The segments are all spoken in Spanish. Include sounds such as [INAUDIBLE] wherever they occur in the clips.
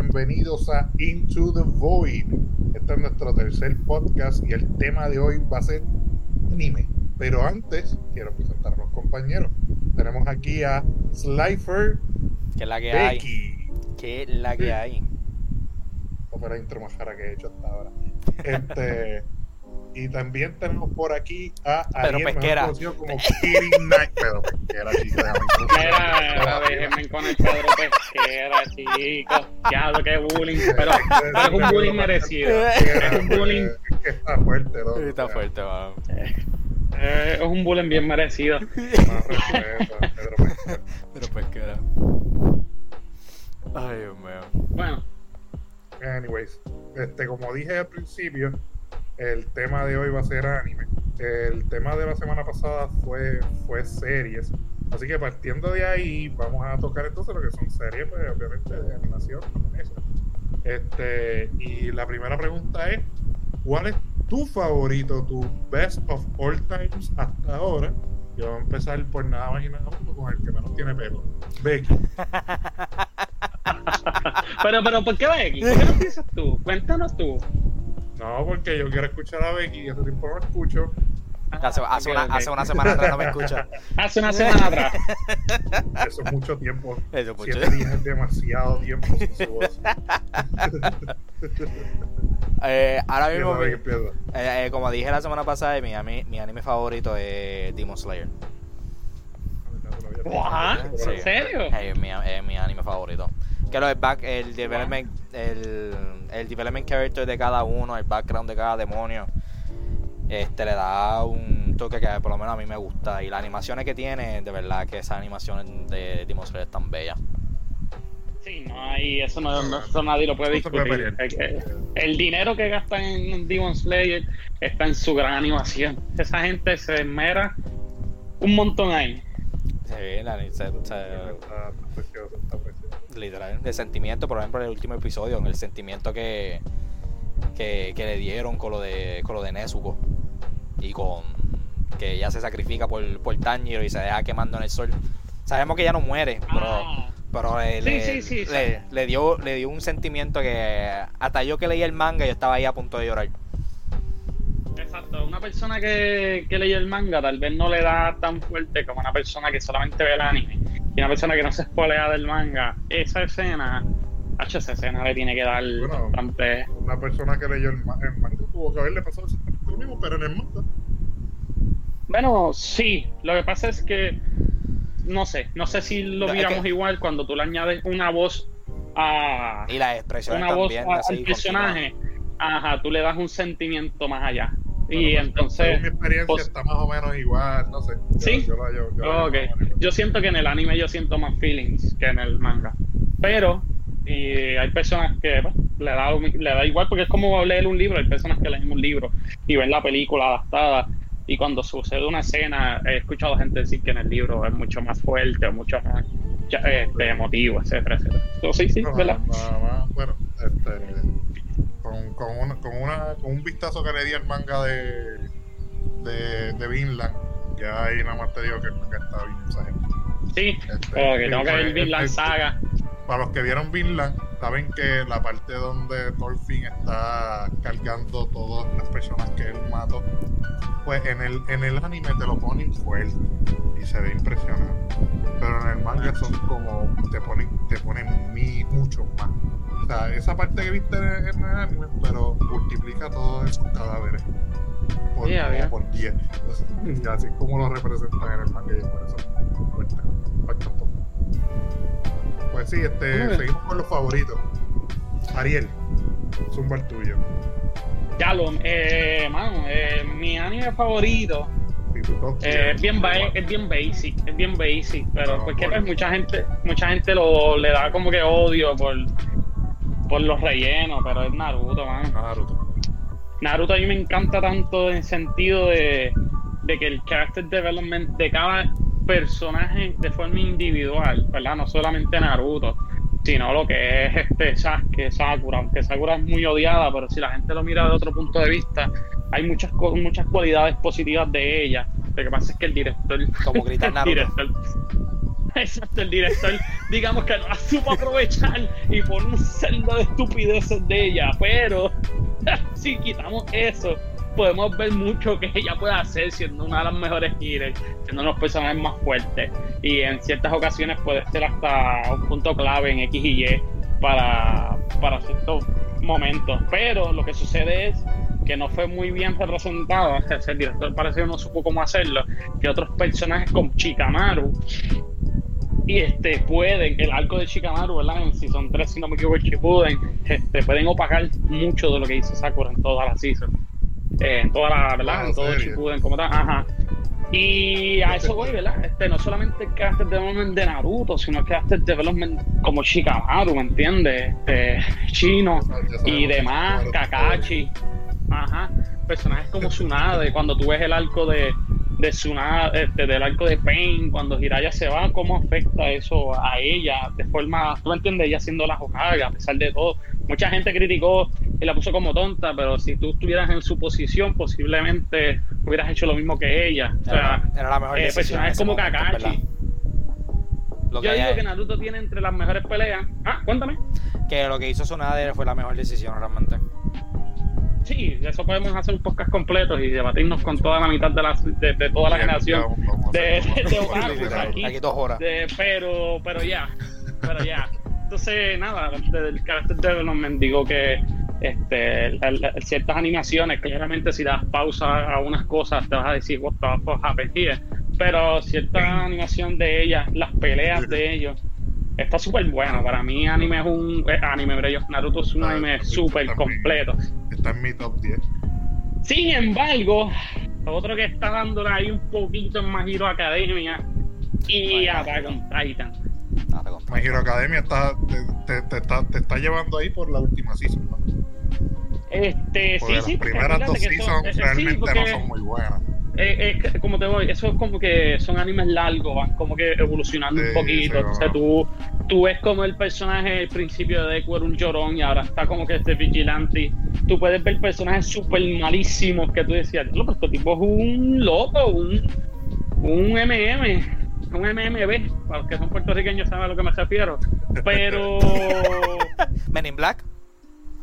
bienvenidos a Into the Void. Este es nuestro tercer podcast y el tema de hoy va a ser anime. Pero antes, quiero presentar a los compañeros. Tenemos aquí a Slifer. Que la que Becky. hay. Que la que hay. La intro más cara que he hecho hasta ahora. Este, [LAUGHS] y también tenemos por aquí a Pedro Ariel, Pesquera. conocido como Kirin Knight. Pedro Pesquera, chico, déjame Mira, introducir. déjenme con el Pedro Pesquera, chicos. Ya, lo que bullying. Pero, pero es un bullying merecido. Es un bullying, Es que está fuerte, ¿no? Está fuerte, mano. eh, es un bullying bien merecido. Pedro Pesquera. Pero pues que era. Ay, Dios mío. Bueno, Anyways, este, como dije al principio, el tema de hoy va a ser anime. El tema de la semana pasada fue, fue series. Así que partiendo de ahí, vamos a tocar entonces lo que son series, pues, obviamente, de animación. Este, y la primera pregunta es: ¿Cuál es tu favorito, tu best of all times hasta ahora? Y vamos a empezar por nada más y nada menos con el que menos tiene pelo. Becky. [LAUGHS] pero, pero, ¿por qué Becky? ¿Por qué no empiezas tú? Cuéntanos tú. No, porque yo quiero escuchar a Becky y hace tiempo no la escucho. Hace, hace Ok, una, ok. hace una semana atrás no me escucha. [LAUGHS] Hace una semana atrás. Eso es mucho tiempo. Eso, mucho. Siete días es demasiado tiempo sin su voz. [LAUGHS] Eh, ahora mismo, mi- eh, eh, como dije la semana pasada, mi, ami- mi anime favorito es Demon Slayer. ¿En serio? Mi, es mi anime favorito. Que lo el back, el development, el, el development character de cada uno, el background de cada demonio, este le da un toque que por lo menos a mí me gusta. Y las animaciones que tiene, de verdad que esas animaciones de Demon Slayer están bellas. Sí, no hay, eso, no, no- eso nadie lo puede discutir. el dinero que gastan en Demon Slayer está en su gran animación. Esa gente se esmera un montón ahí. Sí, la, se- se- Literal, el sentimiento, por ejemplo, en el último episodio, el sentimiento que, que, que le dieron con lo de con lo de Nezuko y con que ella se sacrifica por, por Tanjiro y se deja quemando en el sol. Sabemos que ella no muere, pero, Ah, pero le, sí, sí, sí. le, le dio, le dio un sentimiento que hasta yo que leí el manga yo estaba ahí a punto de llorar. exacto. Una persona que, que leyó el manga tal vez no le da tan fuerte como una persona que solamente ve el anime. Y una persona que no se espolea del manga. Esa escena, H, esa escena le tiene que dar Bueno. bastante. Una persona que leyó el, ma- el manga tuvo que haberle pasado exactamente lo mismo, pero en el manga. Bueno, sí. Lo que pasa es que no sé, no sé si lo No, es miramos que- igual cuando tú le añades una voz a Y las expresiones una voz también a- así al personaje. Ajá, tú le das un sentimiento más allá. Y Bueno, pues, entonces, según mi experiencia pues- está más o menos igual, no sé. Yo- ¿Sí? Yo, yo- yo la- ok. Yo siento que en el anime yo siento más feelings que en el manga. Pero y hay personas que pues, le, da, le da igual porque es como leer un libro. Hay personas que leen un libro y ven la película adaptada. Y cuando sucede una escena, he escuchado gente decir que en el libro es mucho más fuerte, o mucho más este, emotivo, etcétera, etcétera. So, sí, sí, No, ¿verdad? nada más, bueno, este, con, una, con, una, con un vistazo que le di al manga de, de, de Vinland, ya ahí nada más te digo que el manga está bien exagerado. Sí, Este, como que sí, tengo que ver pues, Vinland este, Saga. Para los que vieron Vinland, saben que la parte donde Thorfinn está cargando todas las personas que él mató, pues en el, en el anime te lo ponen fuerte y se ve impresionante. Pero en el manga son como, te ponen, te ponen mi, mucho más. O sea, esa parte que viste en, en el anime, pero multiplica todos esos cadáveres por, Yeah, como yeah. por 10. Entonces, y así es como lo representan en el manga y por eso fuerte, impacta un poco. Pues sí, este, seguimos con los favoritos. Ariel, zumba el tuyo. Ya lo, eh, mano, eh, mi anime favorito eh, 10, es bien es bien basic, es bien basic, pero No, porque por- pues, mucha gente, mucha gente lo le da como que odio por, por los rellenos, pero es Naruto, mano. Naruto. Naruto a mí me encanta tanto en el sentido de, de que el character development de cada personaje de forma individual, ¿verdad? No solamente Naruto, sino lo que es este Sasuke, Sakura, aunque Sakura es muy odiada, pero si la gente lo mira de otro punto de vista, hay muchas muchas cualidades positivas de ella. Lo que pasa es que el director, Como grita el Naruto. director, Exacto, el director, digamos que no la supo aprovechar y pone un celdo de estupideces de ella, pero [LAUGHS] si quitamos eso, podemos ver mucho que ella puede hacer siendo una de las mejores healers, siendo uno de los personajes más fuertes y en ciertas ocasiones puede ser hasta un punto clave en X y Y para, para ciertos momentos. Pero lo que sucede es que no fue muy bien representado, el director parece que no supo cómo hacerlo, que otros personajes como Chikamaru y este pueden, el arco de Shikamaru, ¿verdad? En Season 3, si no me equivoco, Shippuden, este, pueden opacar mucho de lo que hizo Sakura en toda la season. Eh, en toda la, ¿verdad? Ah, en todo. Shippuden como tal, ajá. Y a eso voy, ¿verdad? Este, no solamente el development de Naruto, sino el character development como Shikamaru, ¿me entiendes? Este, [LAUGHS] Chino y demás, Kakashi. Ajá. Personajes como Tsunade, cuando tú ves el arco de, de Tsunade, este, del arco de Pain, cuando Hiraya se va, ¿cómo afecta eso a ella? De forma, tú entiendes, ella siendo la Hokage, a pesar de todo. Mucha gente criticó y la puso como tonta, pero si tú estuvieras en su posición, posiblemente hubieras hecho lo mismo que ella. O sea, Era, era la mejor eh, decisión. en personajes ese como momento, en Kakashi. verdad. Lo que, Yo digo que Naruto tiene entre las mejores peleas. Ah, cuéntame. que lo que hizo Tsunade fue la mejor decisión realmente. Sí, de eso podemos hacer un podcast completo y debatirnos con toda la mitad de la, de, de toda la Bien, generación. vamos de- de- de aquí. Aquí dos horas. De- pero, pero ya, pero ya. Entonces, nada, del character development digo que este, ciertas animaciones, claramente si das pausa a unas cosas te vas a decir, what the fuck happened here? Pero cierta animación de ellas, las peleas de ellos, está súper bueno. Para mí anime es un... eh, anime, pero Naruto es un Ah, anime súper completo. Está en mi top 10. Sin embargo, otro que está dándole ahí un poquito en My Hero Academia y Bueno, Attack on Titan. My Hero Academia está, te, te- te está, te está llevando ahí por la última season. ¿no? Este, Porque sí, sí, las porque primeras dos eso- seasons eh, sí, realmente porque, no son muy buenas. eh, eh, como te voy, eso es como que son animes largos, van como que evolucionando Sí, un poquito. sí, Entonces tú, tú ves como el personaje al principio de Deku era un llorón y ahora está como que este vigilante. Tú puedes ver personajes súper malísimos que tú decías, "No, pero este tipo es un loco, un, un MM, un MMB. Para los que son puertorriqueños saben a lo que me refiero. [LAUGHS] Pero Men in Black.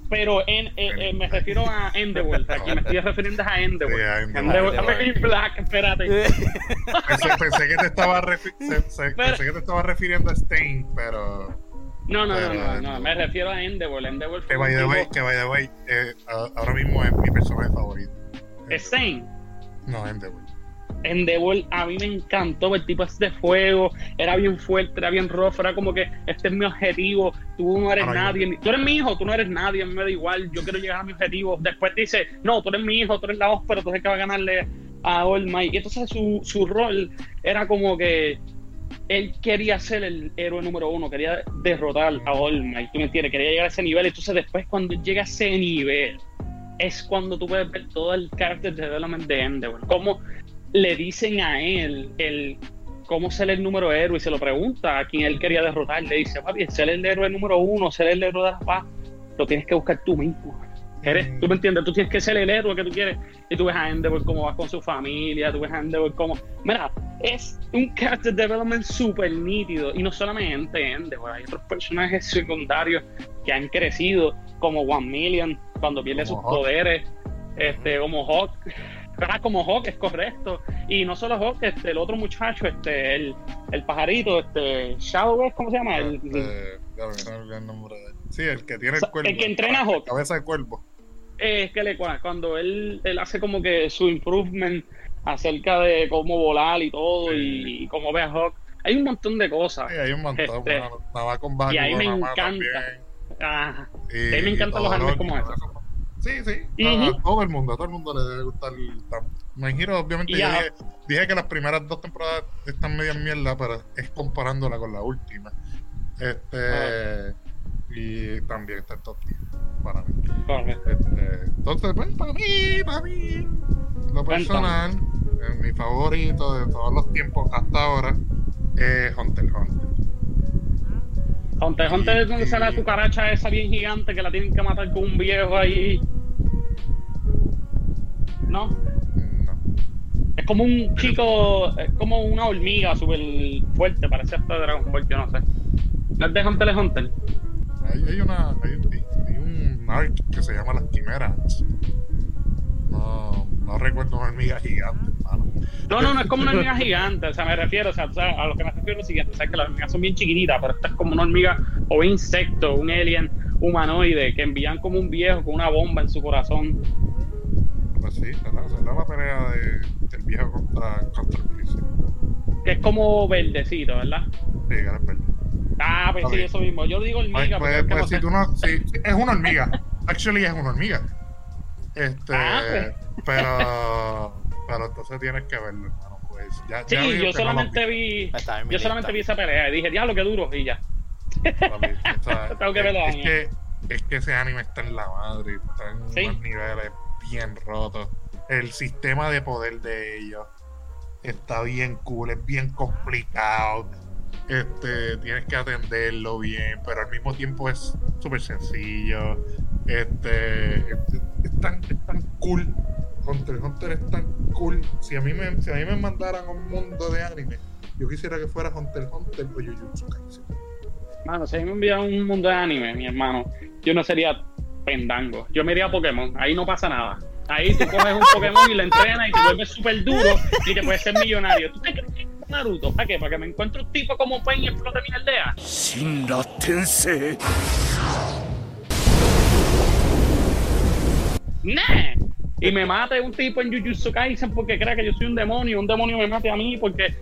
Pero en, eh, eh, me refiero a Endeavor. Aquí me estoy refiriendo a Endeavor. Sí, a Endeavor. Endeavor. Endeavor. a ver, Black, espérate. Pensé, pensé que te estaba refi- se- se- Pero- pensé que te estaba refiriendo a Stain, pero No, no, no, Pero, no, no, no. me refiero a Endeavor. Endeavor fue que by the way, que by the way, eh, ahora mismo es mi personaje favorito. Stain. No, Endeavor. Endeavor a mí me encantó, el tipo es de fuego, era bien fuerte, era bien rough, era como que este es mi objetivo, tú no eres yo- nadie, tú eres mi hijo, tú no eres nadie, a mí me da igual, yo quiero llegar a mi objetivo. Después dice, no, tú eres mi hijo, tú eres la voz, pero tú eres el que va a ganarle a All Might. Y entonces su, su rol era como que él quería ser el héroe número uno, quería derrotar a All Might, ¿tú me entiendes? Quería llegar a ese nivel, entonces después cuando llega a ese nivel, es cuando tú puedes ver todo el character development de Endeavor, cómo le dicen a él el cómo ser el número héroe y se lo pregunta a quien él quería derrotar. Le dice, papi, ser el héroe número uno, ser el héroe de la paz, lo tienes que buscar tú mismo. Eres, tú me entiendes, tú tienes que ser el héroe que tú quieres. Y tú ves a Endeavor cómo va con su familia, tú ves a Endeavor cómo. Mira, es un character development súper nítido. Y no solamente Endeavor, hay otros personajes secundarios que han crecido, como One Million, cuando pierde Como sus Hawk. poderes, este, como Hawk. Como Hawk, es correcto. Y no solo Hawk, este, el otro muchacho, este, el, el pajarito, este, Shadow. ¿cómo se llama? El, Este, el nombre de él. Sí, el que tiene el cuerpo. el que entrena a Hawk. Cabeza de cuerpo. eh, es que le, cuando él, él hace como que su improvement acerca de cómo volar y todo, y, y cómo ve a Hawk. Hay un montón de cosas. Sí, hay un montón. Este, bueno, estaba con y ahí me encanta. Ah, Y, A mí me encantan los animes como esos. Sí, sí. A- todo el mundo, a todo el mundo le debe gustar tanto. My Hero, obviamente, yo dije, dije que las primeras dos temporadas están medio en mierda, pero es comparándola con la última. Este. Ah. Y también está en top 10 para mí. Este, entonces, pues, para mí, para mí, lo personal, eh, mi favorito de todos los tiempos hasta ahora es Hunter Hunter. Hunter Hunter es donde sale la cucaracha esa bien gigante que la tienen que matar con un viejo ahí. ¿No? No. Es como un chico, es como una hormiga súper fuerte, parece hasta Dragon Ball, yo no sé. ¿No es de Hunter x Hunter? Hay, hay una. Hay, hay un arc que se llama Las Quimeras. No, no recuerdo una hormiga gigante. No, no, no es como una hormiga gigante, o sea, me refiero, o sea, a lo que me refiero es lo siguiente, o sea, que las hormigas son bien chiquititas, pero esta es como una hormiga o un insecto, un alien humanoide que envían como un viejo con una bomba en su corazón. Pues sí, ¿verdad? Será la pelea de, del viejo contra, contra el príncipe. Que es como verdecito, ¿verdad? Sí, que era verde. Ah, pues sí, eso mismo. Yo digo hormiga, Pues, pues, es que pues, no si tú no. Sí, es una hormiga. Actually, es una hormiga. Este. Ah, pues. Pero. Pero entonces tienes que verlo, hermano. Pues ya. Sí, ya vi yo no solamente vi, Yo solamente vi esa pelea y dije, diablo, qué duro, y ya. papi. O sea, [LAUGHS] Tengo que es- verlo, es, Daniel. que, es que ese anime está en la madre. Está en Sí. unos niveles bien rotos. El sistema de poder de ellos está bien cool, es bien complicado. Este, tienes que atenderlo bien, pero al mismo tiempo es súper sencillo. Este, es, es tan, es tan cool. Hunter Hunter es tan cool. Si a mí me, si a mí me mandaran a un mundo de anime, yo quisiera que fuera Hunter Hunter o Jujutsu Kaisen. Mano, si a mí me envían un mundo de anime, mi hermano, yo no sería pendango. Yo me iría a Pokémon. Ahí no pasa nada. Ahí tú coges un Pokémon y lo entrenas y te vuelves súper duro y te puedes ser millonario. ¿Tú te crees que es Naruto? ¿Para qué? ¿Para que me encuentre un tipo como Pain y explote mi aldea? Shinra Tensei. ¡Nah! Y me mate un tipo en Jujutsu Kaisen porque cree que yo soy un demonio, un demonio me mate a mí porque...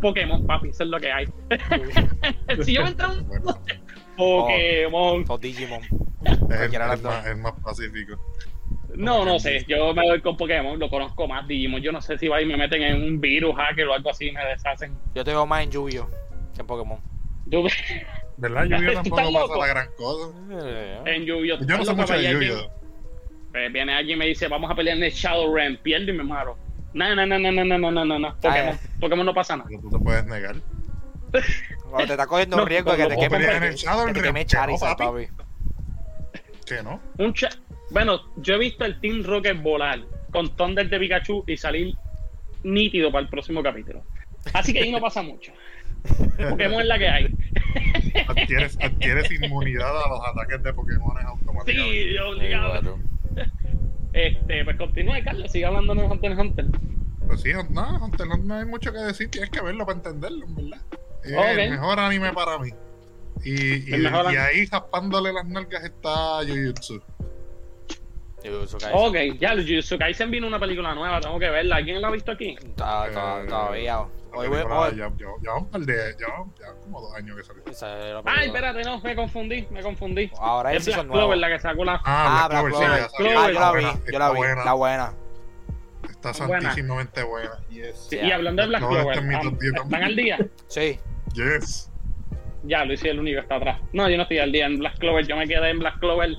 Pokémon, papi, eso es lo que hay. [LAUGHS] si yo me entro un... Pokémon. O Digimon. Es el, de el las dos. más, el más pacífico. No, no sé, yo me voy con Pokémon, lo conozco más Digimon. Yo no sé si va y me meten en un virus hacker o algo así y me deshacen. Yo te veo más en Yu-Gi-Oh! que en Pokémon. Yo, ¿Verdad? Yu-Gi-Oh [LAUGHS] ¿Estás tampoco pasa la gran cosa. en Yu-Gi-Oh! Yo no sé mucho de Yu-Gi-Oh. Pues viene alguien y me dice, vamos a pelear en el Shadow Realm, pierdo y me muero. No, no, no, no, no, no, no, no, no, no. Pokémon, Ah, Pokémon no pasa nada. Pero tú te puedes negar. [LAUGHS] Cuando te está cogiendo No, un riesgo de que no, te no, queme, pelear en el Shadow que te queme no, Charizard, papi. papi. ¿Qué no? Un cha- bueno, yo he visto el Team Rocket volar con Thunder de Pikachu y salir nítido para el próximo capítulo. Así que ahí no [LAUGHS] pasa mucho. Pokémon es la que hay. Adquieres, adquieres inmunidad a los ataques de Pokémon automáticamente. Sí, yo obligado. Sí, claro. Este, pues continúe, Carlos, sigue hablando de Hunter x Hunter. Pues sí, no, Hunter no, no hay mucho que decir, tienes que verlo para entenderlo, en verdad. Es Ok. el mejor anime para mí. Y, ahí raspándole las nalgas está Jujutsu. Ok, ya, Jujutsu Kaisen vino una película nueva, tengo que verla. ¿Alguien la ha visto aquí? Eh, Todavía. Hoy voy hoy- ya, ya, ya un par de, ya, ya como dos años que salió. esa Ay, espérate, no, me confundí, me confundí. Ahora es es Black Clover la que sacó la... Ah, Ah, Black Clover, Clover. sí. Clover. Ah, yo la vi, yo la vi. buena, La buena. Está santísimamente buena. Yes. Sí, Ya. y hablando de Black Clover Clover, está en mi top 10 ¿están al día? Sí. Yes. Ya, Luis es el único que está atrás. No, yo no estoy al día en Black Clover, yo me quedé en Black Clover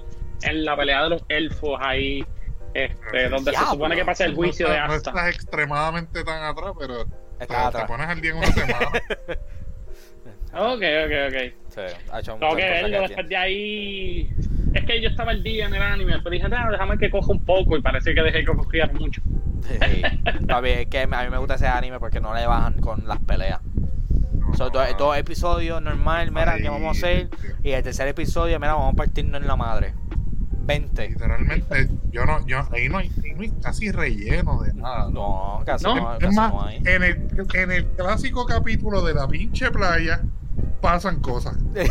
en la pelea de los elfos ahí, este, donde se supone que pasa el juicio no, de estás- no Asta. estás extremadamente tan atrás, pero te, Está te atrás. pones al día en una semana. [LAUGHS] Ok, ok, ok. Sí, ha hecho Tengo que verlo después de ahí. Es que yo estaba al día en el anime, pero dije, "Ah, déjame que coja un poco y parece que dejé que cogiera mucho. Sí. Papi, es que a mí me gusta ese anime porque no le bajan con las peleas. Son dos, dos episodios normal, mira, que vamos a hacer. Y el tercer episodio, mira, vamos a partirnos en la madre. 20. Literalmente, yo no, yo, ahí, no hay, ahí no hay casi relleno de nada. No, casi No, no, es casi más, no hay. en el, en el clásico capítulo de la pinche playa pasan cosas. [LAUGHS]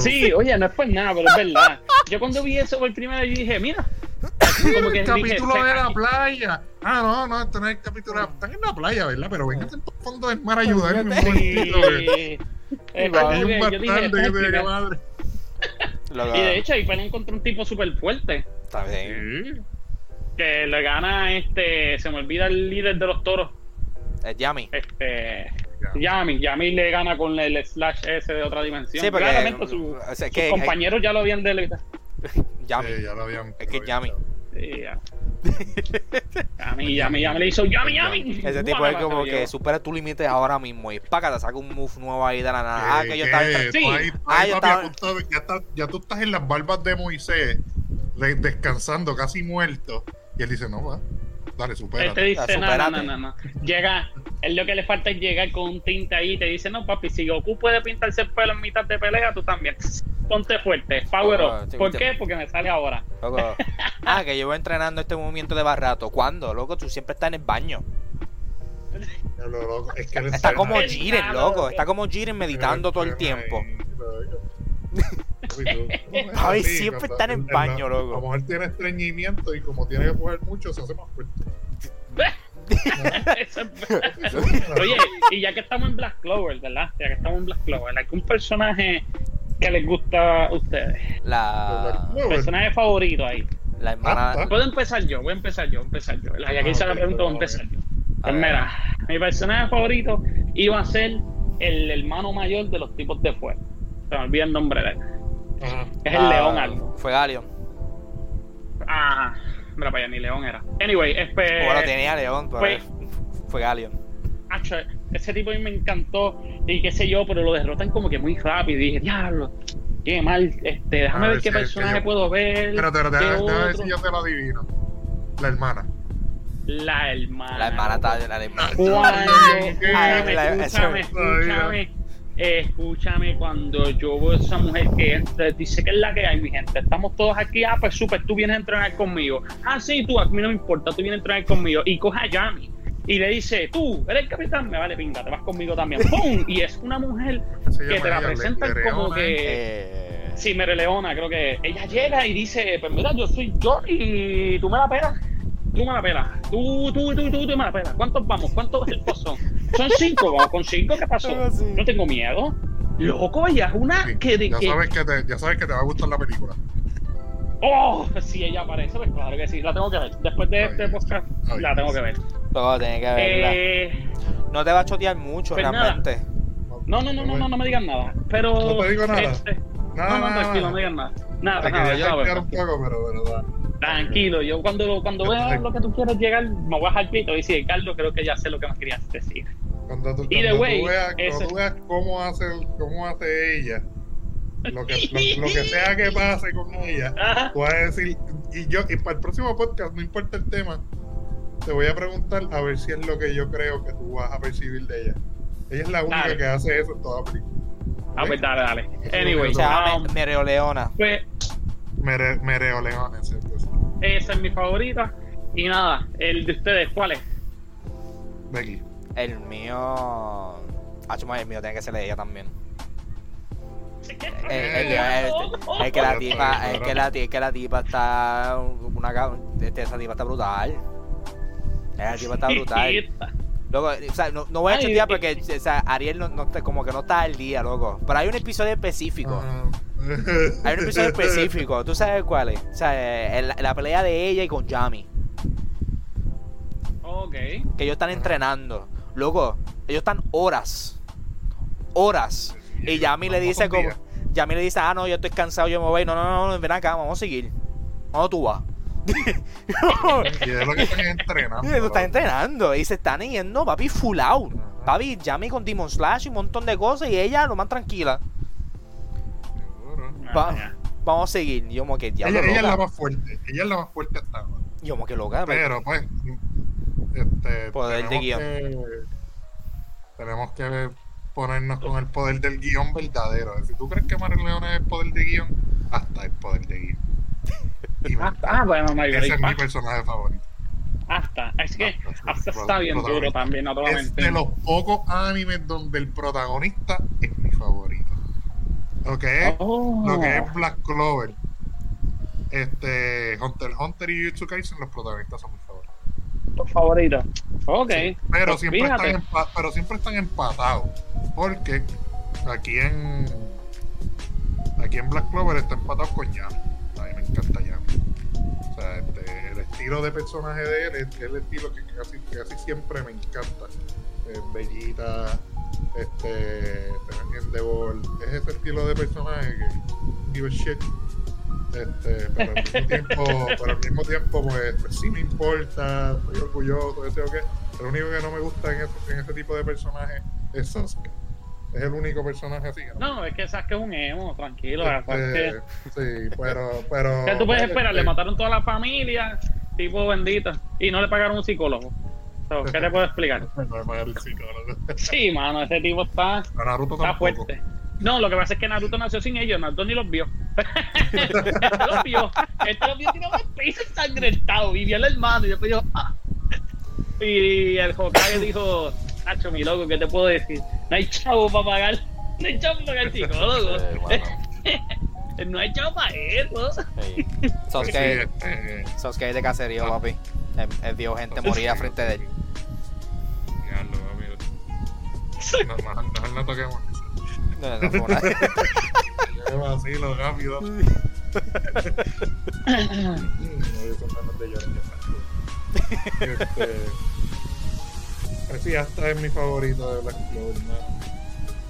Sí, oye, no es por nada, pero es verdad. Yo cuando vi eso por primera vez, yo dije, mira. Como que el capítulo se- de la playa. Ah, no, no, esto no es el capítulo. de- Están en la playa, ¿verdad? Pero vengan al fondo del mar a ayudarme un momentito. Sí. Es va. como Hay un que yo dije, bastardo que "Esto es tiene que primer". madre. Lo- Y de hecho, ahí Pelé encontró un tipo súper fuerte. Está bien. Que le gana este. Se me olvida el líder de los toros. Es Yami. Este. Ya. Yami. Yami le gana con el slash ese de otra dimensión. Sí, porque- Claramente su- o sea, sus que- compañeros ya lo habían deletado. [LAUGHS] Yami. Sí, ya lo habían. Es que Yami. Sí, ya. [LAUGHS] Yami, Yami, Yami le hizo Yami, Yami. Ese tipo es como que supera tus límites ahora mismo. Y paga, te saca un move nuevo ahí de la nada. Ah, que yo estaba. Entre- Sí. Ah, ahí, yo estaba- ya, ya tú estás en las barbas de Moisés, de- descansando, casi muerto. Y él dice: No, va. Dale, Él supera. te dice, no, no, no. Llega, él lo que le falta es llegar con un tinte ahí y te dice, no, papi, si Goku puede pintarse el pelo en mitad de pelea, tú también. Ponte fuerte, power up. ¿Por qué? Porque me sale ahora. Loco. [LAUGHS] Ah, que llevo entrenando este movimiento de barrato. ¿Cuándo? Loco, tú siempre estás en el baño. Es Está como Jiren, loco. Está como Jiren meditando todo el tiempo. [LAUGHS] Ay, [LAUGHS] siempre está en el baño, loco. Como él tiene estreñimiento y como tiene que coger mucho, se hace más fuerte. Oye, y ya que estamos en Black Clover, ¿verdad? Ya que estamos en Black Clover, ¿algún personaje que les gusta a ustedes? La, Personaje favorito ahí. la hermana. Ah, Puedo empezar yo, voy a empezar yo, voy a empezar yo. La que hice la pregunta, voy a empezar yo. A Pues mira, mi personaje favorito iba a ser el hermano mayor de los tipos de fuego. Se me olvida el nombre de él. Es el Ah, león algo. Fue Galion. Ah, mira para allá, ni león era. Anyway, es pues, Bueno, tenía León, pero pues- fue Galion. Acho, ese tipo a mí me encantó y qué sé yo, pero lo derrotan como que muy rápido. Y dije, diablo, qué mal. Este, déjame A ver ver qué si es personaje que yo- puedo ver. Espérate, espérate, qué déjame ver si yo te lo adivino. La hermana. La hermana. La hermana está. La hermana. Cuando, Ay, escúchame, escúchame, eh, escúchame, cuando yo veo a esa mujer que entra, dice que es la que hay, mi gente, estamos todos aquí, ah, pues súper, tú vienes a entrenar conmigo, ah, sí, tú, a mí no me importa, tú vienes a entrenar conmigo, y coge a Yami, y le dice, tú, eres el capitán, me vale pinga, te vas conmigo también, [LAUGHS] ¡pum! Y es una mujer que te la presentan como que... Eh, Sí, Mere Leona, creo que ella llega y dice, pues mira, yo soy yo y tú me la pelas. Tú me la pelas. Tú, tú, tú, tú, tú me la pelas. ¿Cuántos vamos? ¿Cuántos elfos son? Son cinco, vamos con cinco, ¿qué pasó? No tengo miedo. Loco, ella es una Sí, que de ya, que. sabes que te, ya sabes que te va a gustar la película. Oh, si ella aparece, pues claro que sí, la tengo que ver. Después de Ay, este podcast, ay, la tengo que ver. Luego tenés que verla. Eh, No te va a chotear mucho pues nada. realmente. no, no, no, no, no, no me digan nada. Pero. No te digo nada. este, Nada, no, no, nada, tranquilo, nada. no me digan nada. Nada, nada, veo. un poco, pero, pero. Tranquilo, yo cuando, cuando vea lo que tú quieres llegar, me voy a dejar pito y decir, Carlos, creo que ya sé lo que me querías decir. Cuando tú, Y de cuando way, veas, cuando tú veas cómo hace, cómo hace ella, lo que, lo, lo que [LAUGHS] sea que pase con ella, Ajá. tú vas a decir, y yo, y para el próximo podcast, no importa el tema, te voy a preguntar a ver si es lo que yo creo que tú vas a percibir de ella. Ella es la única Dale. que hace eso en toda la película. Ah, pues dale, dale. Anyway, que Se llama um, Mereo Leona. pues Mere, ¿cierto? Esa es mi favorita. Y nada, el de ustedes, ¿cuál es? Becky. El mío. Ah, chuma, el mío tiene que ser de ella también. El, el- el- el- el que la tipa, es que la, es que la tipa está una este, esa tipa está brutal. Esa tipa está brutal. Loco, o sea, no, no voy a Ay, chatear eh, porque o sea, Ariel no, no está- como que no está al día, loco. Pero hay un episodio específico. Ajá. Hay un episodio específico. ¿Tú sabes cuál es? O sea, el- la pelea de ella y con Yami. Ok. Que ellos están entrenando. Loco, ellos están horas. Horas. Y Yami le dice como. Yami le dice, ah, no, yo estoy cansado, yo me voy. No, no, no, no, ven acá, vamos a seguir. ¿Dónde tú vas? [LAUGHS] Y es lo que están entrenando. Eso está loco. entrenando y se están yendo, papi, full out. Papi, Yami con Demon Slash y un montón de cosas y ella lo más tranquila. Va- Ah, ya. Vamos a seguir. Yo como que diablo, Ella, ella es la más fuerte. Ella es la más fuerte hasta ahora. Yo como que loca. Pero pues, este, Poder de tenemos guion. que- tenemos que ponernos con el poder del guion verdadero. Si tú crees que Mario León es el poder de guion, hasta el poder de guion. Y Hasta, ah, bueno, no hay Ese es mi personaje favorito. Hasta. Es que Hasta, hasta está bien duro también, no te voy a Es de los pocos animes donde el protagonista es mi favorito. Lo que es, Oh. lo que es Black Clover, este, Hunter Hunter y Jujutsu Kaisen, los protagonistas son mis favoritos. Tu favorito. Ok. Sí, pero, Pues siempre fíjate. están empa- pero siempre están empatados. Porque aquí en aquí en Black Clover está empatado con Yami. A mí me encanta Yami. O sea, este, el estilo de personaje de él es, el estilo que casi, que casi siempre me encanta. Eh, Bellita, este, Endeavor, es ese estilo de personaje que give a shit. Este, pero al mismo tiempo, pero al mismo tiempo pues, pues sí me importa, estoy orgulloso, deseo que lo único que no me gusta en ese, en ese tipo de personaje es Sasuke. Es el único personaje así. no No, es que sabes que es un emo, tranquilo. que- Este, sí, pero, pero ¿Qué tú puedes esperar? Le este, mataron toda la familia tipo bendito. Y no le pagaron un psicólogo. So, ¿Qué te puedo explicar? [LAUGHS] Sí, mano, ese tipo está, A Naruto está tampoco. fuerte. No, lo que pasa es que Naruto nació sin ellos, Naruto ni los vio. [LAUGHS] este los vio. Este los vio tirado al piso ensangrentado. Y vio al hermano y después dijo, ah. Y el Hokage dijo, Nacho, mi loco, ¿qué te puedo decir? No hay chavo para pagar. No hay chavo para pagar el psicólogo. [LAUGHS] No hay chavo para eso. sí. Sasuke, este, Sasuke es de caserío, papi. Él, él vio gente morir frente de él. No, mejor, mejor no toquemos. No, no una- Qué vacilo, rápido. Me dio con ganas de llorar, qué fácil. Este. pues sí, hasta es mi favorito de Black Clover, mano.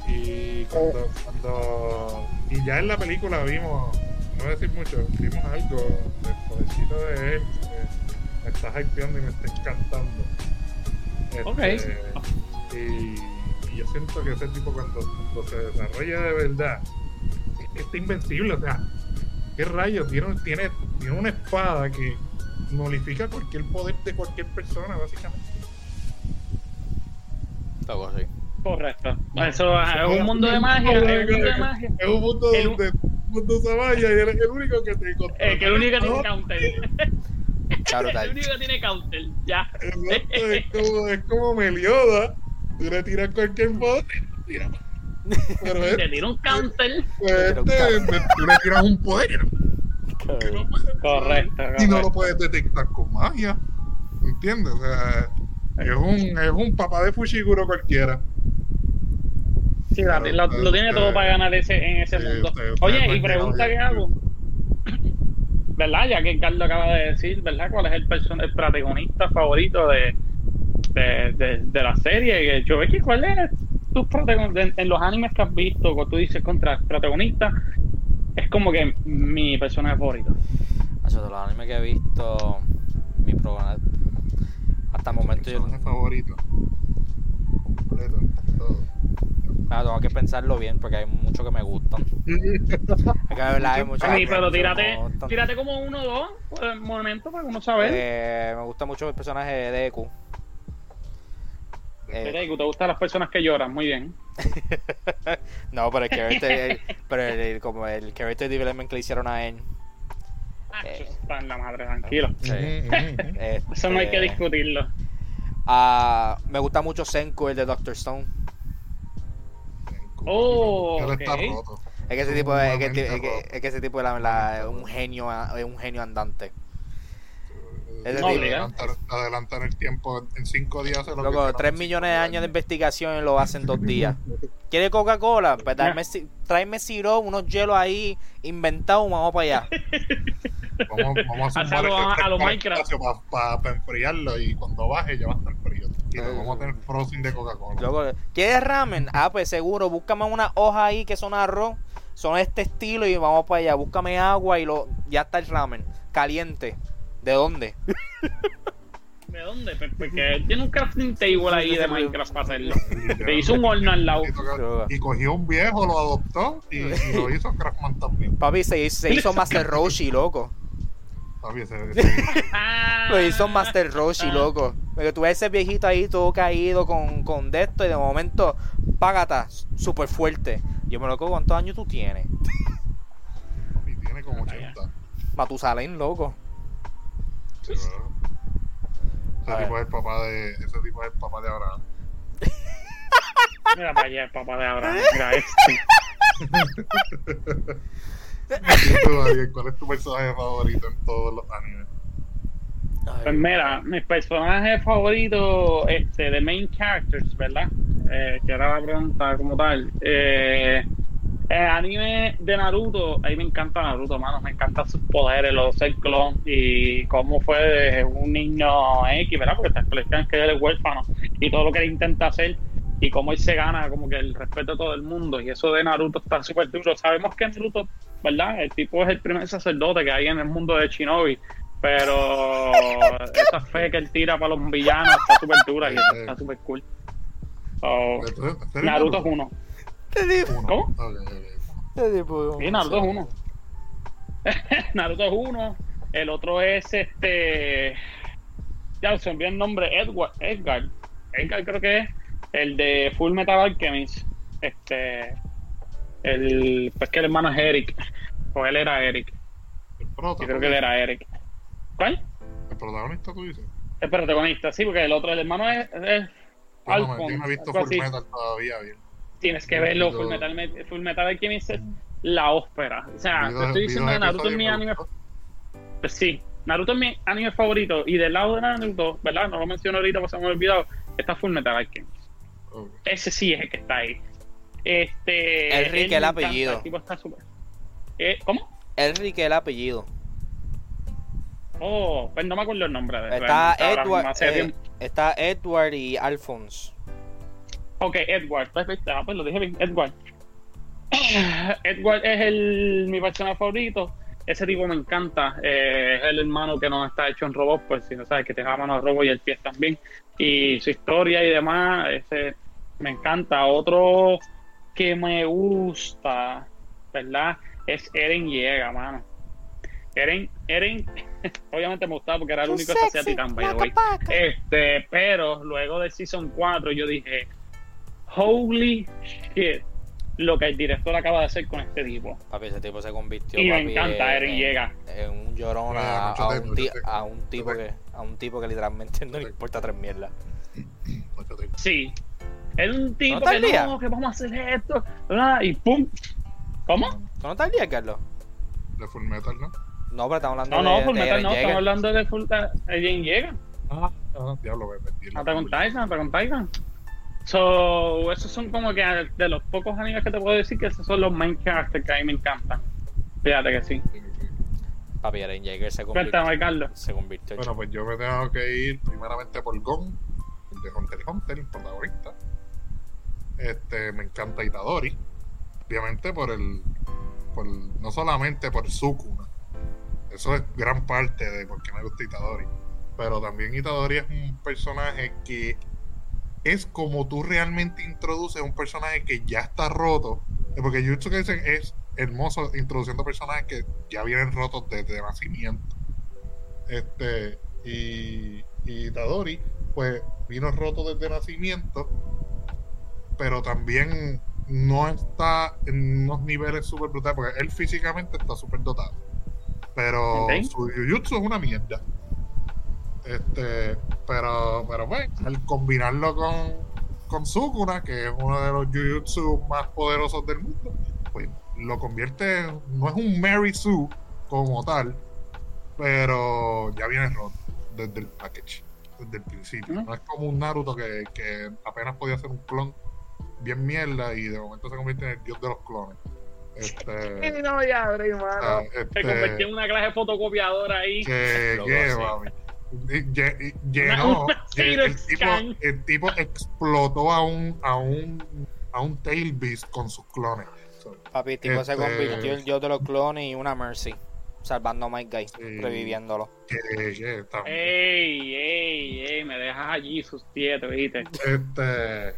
Y cuando, cuando. Y ya en la película vimos, no voy a decir mucho, vimos algo del podercito de él que me está hypeando y me está encantando. Este, Ok. Y yo siento que ese tipo cuando, cuando se desarrolla de verdad, es que está invencible, o sea, ¿qué rayos? Tiene, tiene, tiene una espada que nulifica cualquier poder de cualquier persona, básicamente. Algo así. Correcto. Eso es un mundo de magia. Es un mundo de magia. Es un mundo El- donde un mundo se vaya y eres el único que te controla. Eh, que el único que tiene counter. Claro, [LAUGHS] el único que tiene counter. Ya. exacto, es como, es como Melioda. Tú le tiras cualquier y tira más. Pero [LAUGHS] Te este, tira un counter. pues, este, tú le tiras un poder no puede. Correcto. y no lo correcto. puedes detectar con magia. ¿Entiendes? O sea, es un, es un papá de Fushiguro cualquiera. Sí, la- Pero lo, lo tiene todo para ganar ese, en ese Sí, mundo. ustedes- ustedes Oye, y pregunta que hago. ¿Verdad? Ya que Carlos acaba de decir, ¿verdad? ¿Cuál es el, person- el protagonista favorito de, de, de, de la serie? Yo ve que cuál es tu protagonista en, en los animes que has visto, cuando tú dices contra protagonista, es como que mi personaje favorito. Hacho, de los animes que he visto, mi programa. Hasta el momento yo. personaje favorito. Completo, todo. Ah, tengo que pensarlo bien porque hay muchos que me gustan. [LAUGHS] Hay que hablar de muchos Ay, que pero me tírate, tírate como uno o dos por el momento para uno saber. Eh, me gusta mucho el personaje de Deku. Eh, te gustan las personas que lloran, muy bien. [LAUGHS] no, pero el character, el- pero el, el- como el character development que le hicieron a él. Ah, Eh. está en la madre, tranquilo. Sí. Ujú. Eso no hay que Este, discutirlo. ah, me gusta mucho Senku, el de Doctor Stone. Oh, Él está ok. roto. Es que ese tipo es, es que, es que- es que ese tipo es la- la- un genio, es un genio andante. No, adelantar, adelantar el tiempo en cinco días. hace lo que Loco, hicieron 3 en millones de años de investigación y lo hacen dos días. ¿Quiere Coca-Cola? Pues darme, si- tráeme sirop, unos hielos ahí inventados, vamos para allá. [LAUGHS] Vamos, vamos a Hacer sumar a lo- el a lo Minecraft. para enfriarlo y cuando baje ya va a estar frío. Vamos a tener frozen de Coca-Cola. ¿quieres ramen? Ah, pues seguro, búscame una hoja ahí que son arroz, son de este estilo y vamos para allá. Búscame agua y lo ya está el ramen, caliente. ¿De dónde? ¿De dónde? Porque él tiene un crafting table ahí de Minecraft para hacerlo. Le hizo un horno al lado. Y cogió un viejo, lo adoptó y, y lo hizo Craftman también. Papi, se, se hizo Master Roshi, loco. Papi, ese- [LAUGHS] Ah, Lo hizo Master Roshi, ah. loco. Porque tú ves ese viejito ahí todo caído con, con de esto y de momento, págata, súper fuerte. Yo me loco, ¿cuántos años tú tienes? papi tiene como 80. Matusalén, loco. Sí, ¿verdad? A Ese tipo ver. es el papá de, ese tipo es el papá de Abraham. [LAUGHS] Mira para allá, el papá de Abraham. Mira este. ¿Y tú, Daniel, ¿Cuál es tu personaje favorito en todos los animes? Pues mira, mis personajes favoritos este, de main characters, ¿verdad? Eh, que era la pregunta como tal. Eh, el anime de Naruto, ahí me encanta Naruto, mano. Me encantan sus poderes, los ser clon y cómo fue de un niño X, ¿verdad? Porque te explican que él es huérfano y todo lo que él intenta hacer y cómo él se gana como que el respeto de todo el mundo. Y eso de Naruto está súper duro. Sabemos que Naruto, ¿verdad? El tipo es el primer sacerdote que hay en el mundo de Shinobi. Pero [LAUGHS] esa fe que él tira para los villanos está súper dura y está súper cool. So, Entonces, ¿este eres Naruto es uno. ¿Cómo? Sí, Naruto es uno. [LAUGHS] Naruto es uno. El otro es este. Ya se envió el nombre Edward, Edgar. Edgar creo que es. El de Full Metal Alchemist. Este. El. Pues que el hermano es Eric. O él era Eric. El prota, Yo creo que él era Eric. ¿Cuál? El protagonista, tú dices. El protagonista, sí, porque el otro, el hermano es. es Yo no, yo no he visto Full. Metal todavía bien. Tienes que verlo. Full Metal, Full Metal Alchemist es la ópera. O sea, te estoy diciendo que Naruto es mi anime. Pues sí, Naruto es mi anime favorito. Y del lado de Naruto, ¿verdad? No lo menciono ahorita porque se me ha olvidado. Está Full Metal Alchemist. Ese sí es el que está ahí. Este. Enrique, el apellido. el tipo está súper. Eh, ¿Cómo? Enrique el apellido. Oh, pues no me acuerdo el nombre de Está Edward, eh, está Edward y Alphonse. Ok, Edward. Pues, viste, ah, pues lo dije bien. Edward. [SIGHS] Edward es el, mi personaje favorito. Ese tipo me encanta. Eh, es el hermano que no está hecho en robot, pues si no sabes que te da mano a robot y el pie también. Y su historia y demás, ese me encanta. Otro que me gusta, ¿verdad? Es Eren Llega, mano. Eren, Eren, [LAUGHS] obviamente me gustaba porque era el único que hacía titán, by the way. Este, pero luego de Season 4 yo dije, holy shit, lo que el director acaba de hacer con este tipo. Papi, ese tipo se convirtió Y me encanta, en- Eren en- llega. En un llorón Ah, a, un ti- mucho tiempo. a un tipo que a un tipo que literalmente no le importa tres mierdas. Sí. Es un tipo ¿No que día? no, que vamos a hacer esto, y pum. ¿Cómo? ¿Tú no estás al día, Carlos? De Full Metal, ¿no? No, pero estamos hablando No, no, de, Full de Metal no, estamos hablando de Full Eren llega. Ah, diablo, me perdí. la Attack on película. Titan, Attack on Titan. So, esos son como que de los pocos animes que te puedo decir que esos son los main characters que a mí me encantan. Fíjate que sí. Papi, Eren Yeager se convirtió, Cuéntame, Carlos. se convirtió en Bueno, pues yo me tengo que ir primeramente por Gon, el de Hunter x Hunter, el protagonista. Este, me encanta Itadori. Obviamente por el, por no solamente por Sukuna. Eso es gran parte de por qué me gusta Itadori. Pero también Itadori es un personaje que es como tú realmente introduces un personaje que ya está roto. Porque Jujutsu Kaisen es hermoso introduciendo personajes que ya vienen rotos desde nacimiento. Este, y, y Itadori, pues vino roto desde nacimiento, pero también no está en unos niveles súper brutales, porque él físicamente está súper dotado. Pero Ok. su Jujutsu es una mierda. Este, pero, pero bueno, al combinarlo con, con Sukuna, que es uno de los Jujutsu más poderosos del mundo, pues lo convierte, en- no es un Mary Sue como tal, pero ya viene roto desde el package, desde el principio. No es como un Naruto que, que apenas podía hacer un clon bien mierda y de momento se convierte en el dios de los clones. Este, [LAUGHS] No, ya, ah, Se este, convirtió en una clase fotocopiadora ahí. que, que, mami. Llenó, Una- el, tipo, scan. el tipo explotó a un, a un, a un tail beast con sus clones. So, Papi, el tipo se Este- convirtió en yo de los clones y una Mercy. Salvando a Mike Guy, Sí. reviviéndolo. Ey, ey, ey, me dejas allí sus tietos, ¿viste? Este,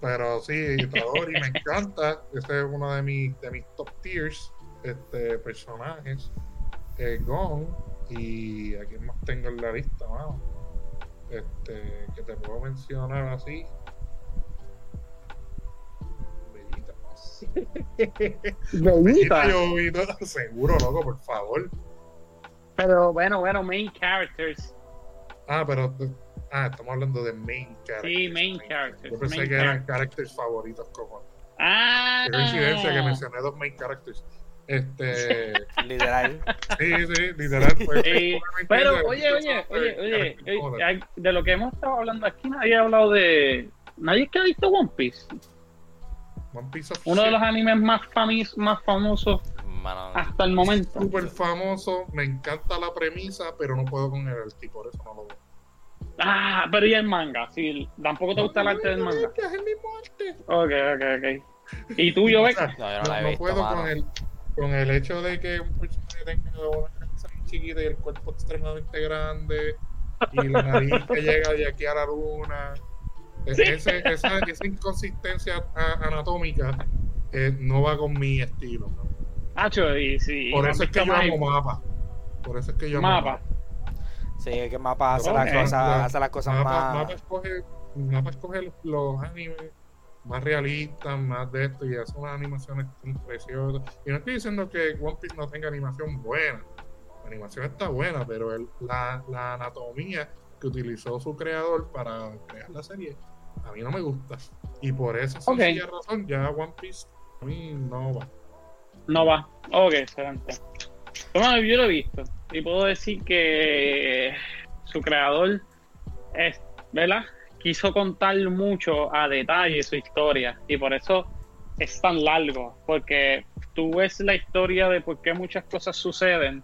pero sí, Itadori me encanta. Este es uno de mis, de mis top tiers este, personajes. Eh, Gon. Y a quién más tengo en la lista, mano. Este, que te puedo mencionar así. Bellita. Bellita, vi todo- Seguro, loco, por favor. Pero bueno, bueno, main characters. Ah, pero. Ah, estamos hablando de main characters. Sí, main characters, Yo pensé main que eran characters. characters favoritos como. Ah, Qué coincidencia que mencioné dos main characters. Este. [LAUGHS] Literal. sí, sí, literal. Pero, oye, oye, oye, oye, de lo que hemos estado hablando aquí, nadie ha hablado de. Nadie que ha visto One Piece. One Piece of Uno de los animes más, famis, más famosos Mano, hasta el momento. Súper famoso, me encanta la premisa, pero no puedo con el arte, por eso no lo veo. Ah, pero y el manga. Sí, tampoco te gusta el arte del manga. Es el mismo arte. Ok, ok, ok. ¿Y tú, yo? No, yo no No, la he no visto, puedo mano. con el, con el hecho de que un personaje tenga una cabeza muy chiquita y el cuerpo extremadamente grande y la nariz que llega de aquí a la luna. Sí. ese- esa, esa inconsistencia anatómica eh, no va con mi estilo. ¿no? Hacho, y sí. Por y eso es que yo mapa. Por eso es que yo amo Mapa. Sí, es que Mapa hace, las cosas, hace las cosas Mapa, más. Mapa escoge, Mapa escoge los animes más realistas, más de esto, y hace unas animaciones preciosas. Y no estoy diciendo que One Piece no tenga animación buena. La animación está buena, pero el- la, la anatomía que utilizó su creador para crear la serie, a mí no me gusta. Y por esa Ok. sencilla razón, ya One Piece a mí no va. No va. Ok, excelente. Bueno, yo lo he visto y puedo decir que su creador es, ¿verdad? Quiso contar mucho a detalle su historia y por eso es tan largo, porque tú ves la historia de por qué muchas cosas suceden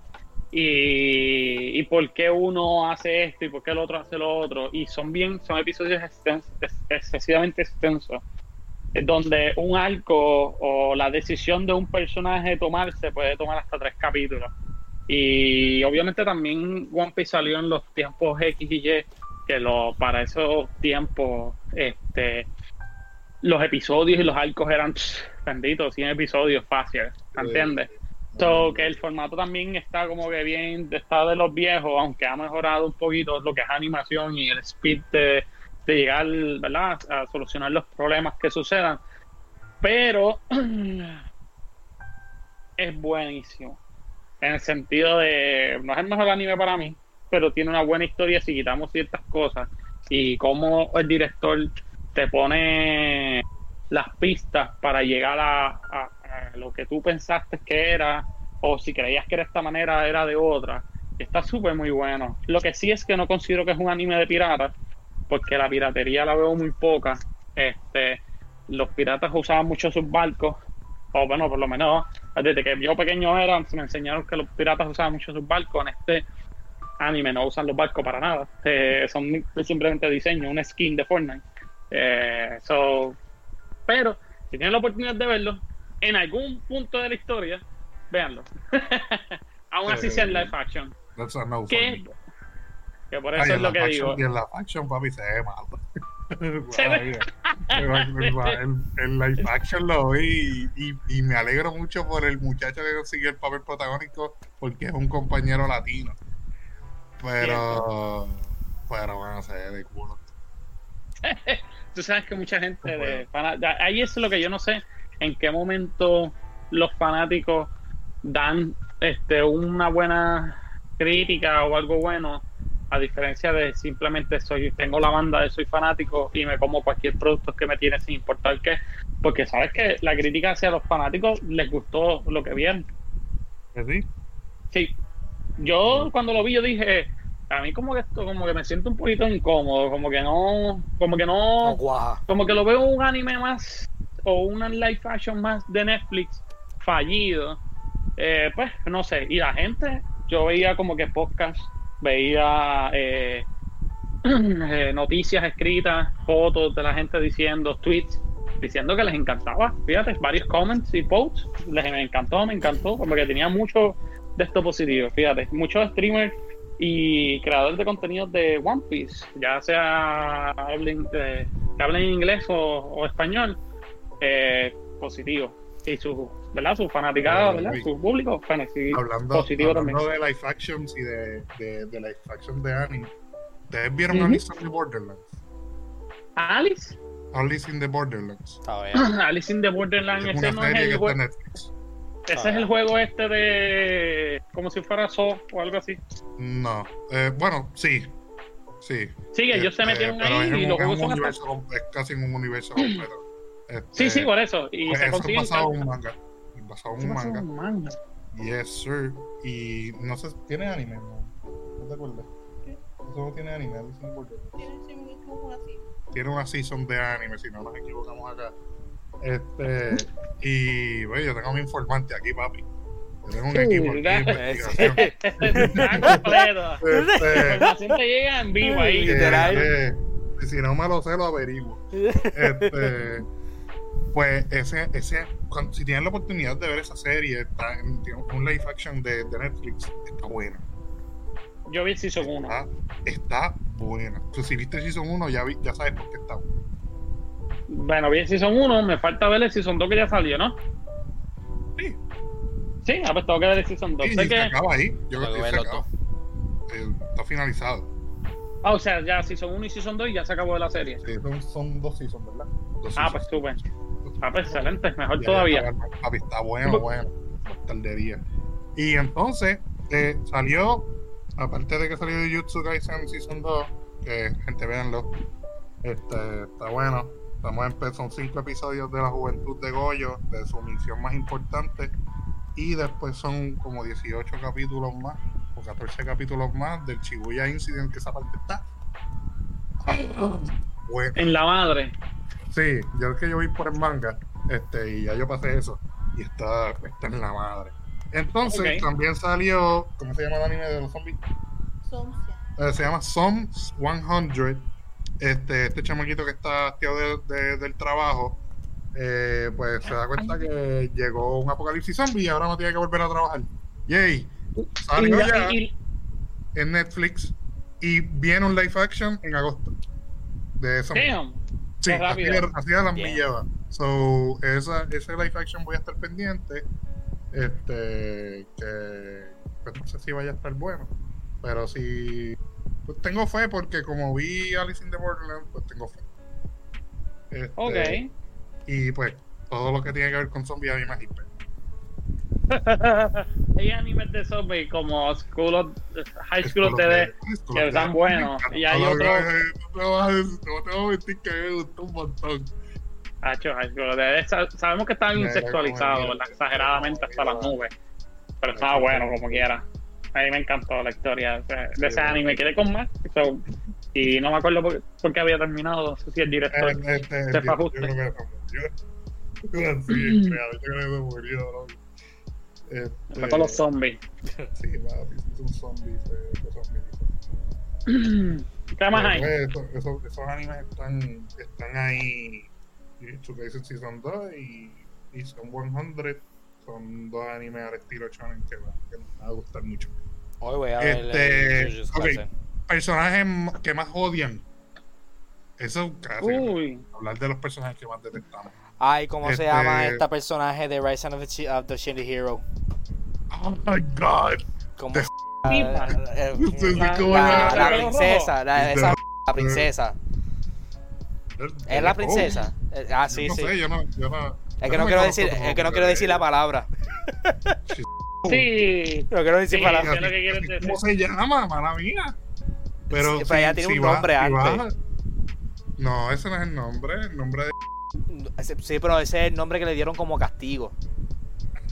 y, por qué uno hace esto y por qué el otro hace lo otro y son bien, son episodios excesivamente extensos donde un arco o la decisión de un personaje tomarse puede tomar hasta tres capítulos. Y obviamente también One Piece salió en los tiempos X y Y, que lo, para esos tiempos este, los episodios y los arcos eran benditos, 100 episodios fáciles, ¿entiendes? So, que el formato también está como que bien, está de los viejos, aunque ha mejorado un poquito lo que es animación y el speed de, de llegar, ¿verdad? A solucionar los problemas que sucedan. Pero [CLEARS THROAT] es buenísimo. En el sentido de, no es el mejor anime para mí, pero tiene una buena historia si quitamos ciertas cosas. Y cómo el director te pone las pistas para llegar a, lo que tú pensaste que era, o si creías que era de esta manera, era de otra. Está súper muy bueno. Lo que sí es que no considero que es un anime de piratas, porque la piratería la veo muy poca. Este, los piratas usaban mucho sus barcos, o bueno, por lo menos desde que yo pequeño era, me enseñaron que los piratas usaban mucho sus barcos. En este anime no usan los barcos para nada, Eh, son simplemente diseño, un skin de Fortnite. Eh, so, pero si tienen la oportunidad de verlo, en algún punto de la historia, véanlo. [LAUGHS] Aún así sea en live action. That's a no for Que, por Ay, eso es lo que digo. Y en la faction, papi, se ve malo. Se ve- en live action lo vi y, y- y me alegro mucho por el muchacho que consiguió el papel protagónico porque es un compañero latino. Pero, pero bueno, se ve de culo. [LAUGHS] Tú sabes que mucha gente de Bueno. da- ahí es lo que yo no sé en qué momento los fanáticos dan este una buena crítica o algo bueno a diferencia de simplemente soy tengo la banda de soy fanático y me como cualquier producto que me tiene sin importar qué porque sabes que la crítica hacia los fanáticos les gustó lo que vieron ¿Que sí? Sí. Yo cuando lo vi yo dije, a mí como que esto, como que me siento un poquito incómodo, como que no, como que no, como que lo veo un anime más o una live action más de Netflix fallido. Eh, pues no sé, y la gente, yo veía como que podcast, veía eh, [CLEARS THROAT] eh, noticias escritas, fotos de la gente diciendo, tweets, diciendo que les encantaba. Fíjate, varios comments y posts, les me encantó, me encantó, como que tenía mucho de esto positivo. Fíjate, muchos streamers y creadores de contenidos de One Piece, ya sea hablen, eh, que hablen inglés o, o español, eh, positivo. Y su, ¿verdad? Su fanaticada, Ah, ¿verdad? sí. Su público, Hablando, positivo hablando también. de live actions y de, de, de live action de anime, ¿ustedes vieron Ujú. Alice in the Borderlands? Alice, Alice in the Borderlands. [CLEARS THROAT] Alice in the Borderlands, Es ese una no es serie que el está en Netflix. Ese es el juego este de como si fuera So o algo así. No, eh, bueno, sí, sí. Sí, que ellos se Este, metieron pero ahí y un- los es juegos un son hasta- universo com- es casi en un universo [CLEARS THROAT] completo. Este, Sí, sí, por eso. Y pues se eso es basado en un manga. Es basado en un manga. un manga. Yes, sir. Y no sé, ¿tiene anime? No, ¿No te acuerdas? ¿Qué? Eso no tiene anime. Tiene sí, como así. Tiene una season de anime, si no nos equivocamos acá. Este, y bueno, yo tengo a mi informante aquí, papi. Yo tengo un equipo aquí de [LAUGHS] investigación. [LAUGHS] Este, te llega en vivo ahí. Literal. eh, eh, si no me lo sé, lo averiguo. Este, pues ese, ese, cuando- si tienen la oportunidad de ver esa serie, está en, un live action de, de Netflix, está buena. Yo vi el Season 1. Está, está buena. Entonces, si viste Season 1, ya, vi- ya sabes por qué está buena. Bueno, vi el Season 1, me falta ver el Season 2 que ya salió, ¿no? Sí. Sí, ah, pues tengo que ver el Season 2. Sí, Sé se que, acaba ahí. Yo creo que se acaba. Eh, Está finalizado. ah, o sea, ya Season 1 y Season 2 ya se acabó la serie. Sí, son, dos seasons, ¿verdad? Dos Ah, seasons. pues súper. Ah, pues excelente, mejor Ya, todavía. ya está, Papi, está bueno, bueno. Tardería. Y entonces eh, salió, aparte de que salió de Jutsu Kaisen Season 2, que gente véanlo, este, está bueno. Estamos en, son cinco episodios de la juventud de Goyo, de su misión más importante. Y después son como 18 capítulos más, o 14 capítulos más del Shibuya Incident, que esa parte está. Bueno, En la madre. Sí, yo es que yo vi por el manga, este, y ya yo pasé eso, y está, está en la madre. Entonces, también salió, ¿cómo se llama el anime de los zombies? Somsia. Eh, se llama Some 100. Este, este chamaquito que está hastiado de- de- del trabajo, eh, pues se da cuenta que llegó un apocalipsis zombie y ahora no tiene que volver a trabajar. Yay, salió ya en Netflix y viene un live action en agosto de damn. Sí, así así de las va. So, esa, ese live action voy a estar pendiente. Este, que pues, no sé si vaya a estar bueno. Pero si pues, tengo fe porque como vi Alice in the Borderland, pues tengo fe. Este, Ok. Y pues todo lo que tiene que ver con zombies a mí me. [LAUGHS] Hay animes de zombies como School of, High School of Dead. que están buenos. Y hay otro- No te vas a decir- no te voy a mentir que me gustó un montón. Hacho, High School of. Sa- Sabemos que están Mira, insexualizados, como- ¿verdad? Exageradamente hasta las nubes. Pero estaba bueno como quiera. A mí me encantó la historia de ese, de ese anime. Quedé con más. so, y no me acuerdo por, por qué había terminado. No sé si el director. Este, este, Se yo- fue a justo. yo creo que se murió. Sí, [CLEARS THROAT] yo creo que se murió, bro. Este, Fue con los zombies. [LAUGHS] Sí, papi, zombies, eh, son zombies. ¿Qué más hay? Pues, eso- eso- esos animes están, están ahí. Jujutsu Kaisen Season 2 y, y son 100. Son dos animes al estilo shonen que, que nos va a gustar mucho. Hoy voy a ver Este, el Jujutsu ok. Kaisen. Personajes que más odian. Eso es. Uy. Hablar de los personajes que más detestamos. Ay, ¿cómo se Este- llama esta personaje de Rise of the, Chi- of the Shindy Hero? Oh my god. ¿Cómo se- ah, eh, si la, la- princesa, la, esa la princesa. ¿Es la princesa? Eh, Ah, sí, no sí. sé, yo no, yo no, Es que no quiero decir, es que no quiero de- decir la palabra. Sí. No quiero decir Sí, palabra. lo que quieres decir. ¿Cómo se llama, mala mía? Pero, Sí, pero ella tiene un nombre va- antes. va- no, ese no es el nombre. El nombre de. Sí, pero ese es el nombre que le dieron como castigo.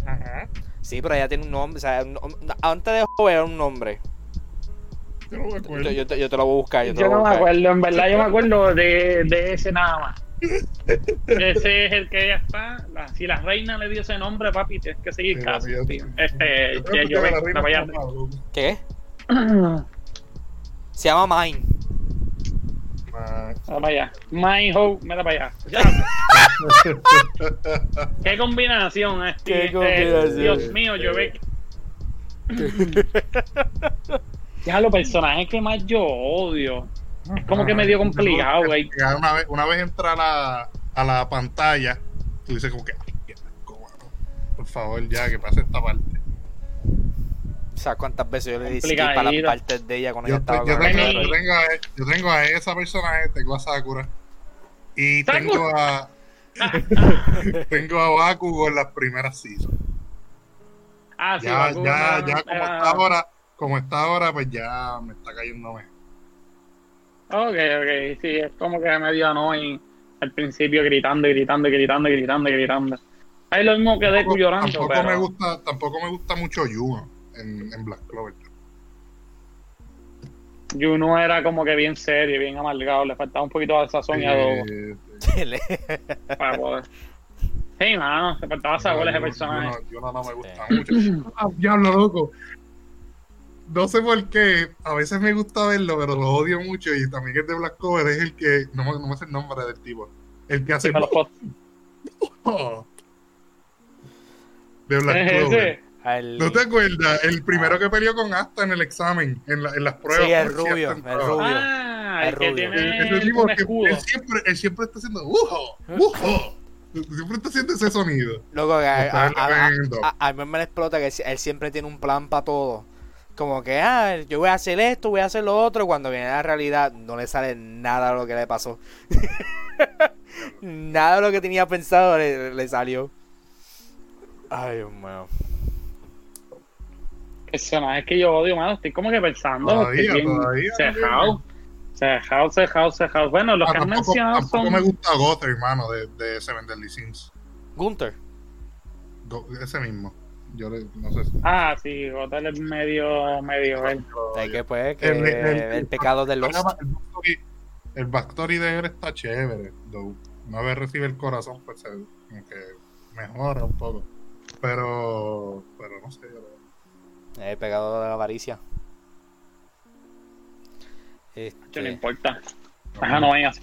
Ajá. Sí, pero ella tiene un nombre. O sea, un- antes de joven era un nombre. Yo no me acuerdo. yo te, yo te lo voy a buscar. Yo, te Yo lo voy no a me acuerdo, en verdad yo me acuerdo de, de ese nada más. Ese es el que ella está. La- si la reina le dio ese nombre, papi, tienes que seguir Sí, caso. tío. Este, Yo que la reina ¿Qué? [CLEARS THROAT] Se llama Mine. ma- Mira para allá. My ho, mira para allá. Ya. [LAUGHS] Qué combinación, este, Qué este, combinación. Dios mío, yo ve. [LAUGHS] Ya los personajes que más yo odio. Es como que medio complicado, güey. Una vez, una vez entra a la, a la pantalla, tú dices como que. Por favor, ya, que pase esta parte. O sea, cuántas veces yo le di skip a las partes de ella cuando Yo, ella estaba yo con tengo, el yo, tengo a, yo tengo a esa personaje, tengo a Sakura. Y tengo a. [LAUGHS] tengo a Bakugo en las primeras seasons. Ah, sí, Ya, Bakugo, ya, no, ya, no, como está ahora, como está ahora, pues ya me está cayendo mejor. Ok, ok, sí, es como que medio annoying al principio gritando, y gritando, y gritando, y gritando, y gritando. Es lo mismo que Deku Tampoco, llorando, tampoco pero... me gusta, tampoco me gusta mucho Yuno en, en Black Clover. Juno era como que bien serio, bien amargado, le faltaba un poquito de sazón y adobo para poder. Sí, mano, le faltaba sabor a ese Yuno- personaje. Yuno- Yuno no me gusta mucho. Ah, diablo, loco. No sé por qué, a veces me gusta verlo, pero lo odio mucho. Y también es de Black Clover, es el que, no, me- no me sé el nombre del tipo, el que hace Oh. [LAUGHS] de Black. Al- ¿No te acuerdas? El primero que peleó con Asta en el examen, en, la- en las pruebas. Sí, el rubio, el rubio. Ah, el El rubio. El- tipo un que él siempre, él siempre está haciendo ¡Ujo! ¡Ujo! Siempre está haciendo ese sonido. Loco, que a, a, a- a- a mí me explota que él siempre tiene un plan para todo. Como que, ah, yo voy a hacer esto, voy a hacer lo otro. Cuando viene la realidad, no le sale nada de lo que le pasó. [LAUGHS] nada de lo que tenía pensado le, le salió. Ay, Dios mío. Personajes que yo odio, mano. Estoy como que pensando. Todavía, bien todavía, Cejado. Cejado, cejado, cejado. Bueno, los Ah, que han tampoco, mencionado tampoco son. me gusta Gotham, hermano, de, de Seven Deadly Sins. Gunther. Go- ese mismo. Yo le, no sé si. Ah, sí, Hotel es medio, medio. él. Es que pues, que El- el, el- pecado de los. El backstory, de él está chévere. though. Una vez recibe el corazón, pues se, como que mejora un poco. Pero, pero no sé. yo- El pecado de la avaricia. Que no Este, importa. Ajá, no vengas.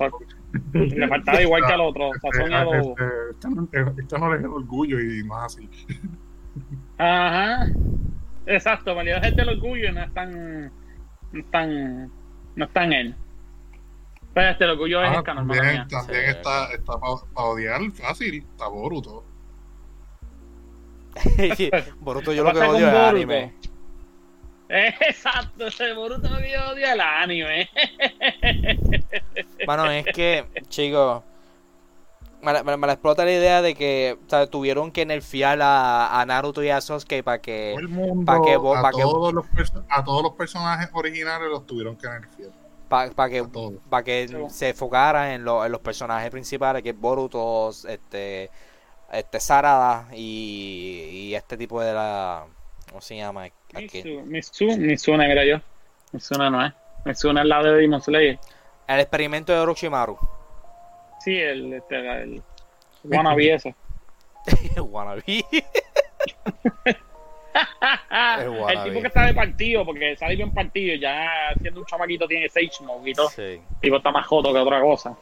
Le faltaba igual que al otro. Sazón y adobo. Este, este no- este no le orgullo y no es así. Ajá. Exacto, validad es del orgullo y no es tan. No es tan. No es tan él. Pero este el orgullo es Ah, el mala también mía. también Sí. está, está para odiar fácil. Está Boruto. [LAUGHS] Boruto yo ¿Qué lo que odio es Boruto? anime. [LAUGHS] Exacto, ese Boruto lo que yo odio el anime. Bueno, es que, [LAUGHS] chicos, me, la- me, la- me la explota la idea de que o sea, tuvieron que nerfear a, a Naruto y a Sasuke para que... Todo el mundo, pa' que a, pa' que- todos los perso- a todos los personajes originales los tuvieron que nerfear. para que A todos. para que Sí. se enfocara en, lo- en los personajes principales que es Boruto este este Sarada y, y este tipo de la ¿cómo se llama? Aquí. Misu, Mizuna, mira yo. Mizuna no es. Mizuna es la de Demon Slayer. el experimento de Orochimaru Sí, el, este, el, el [LAUGHS] wannabe ese. Wannabe. el wannabe. [LAUGHS] tipo que está de partido, porque sale bien partido, ya siendo un chamaquito tiene Sage Mode y todo. sí. El tipo está más joto que otra cosa.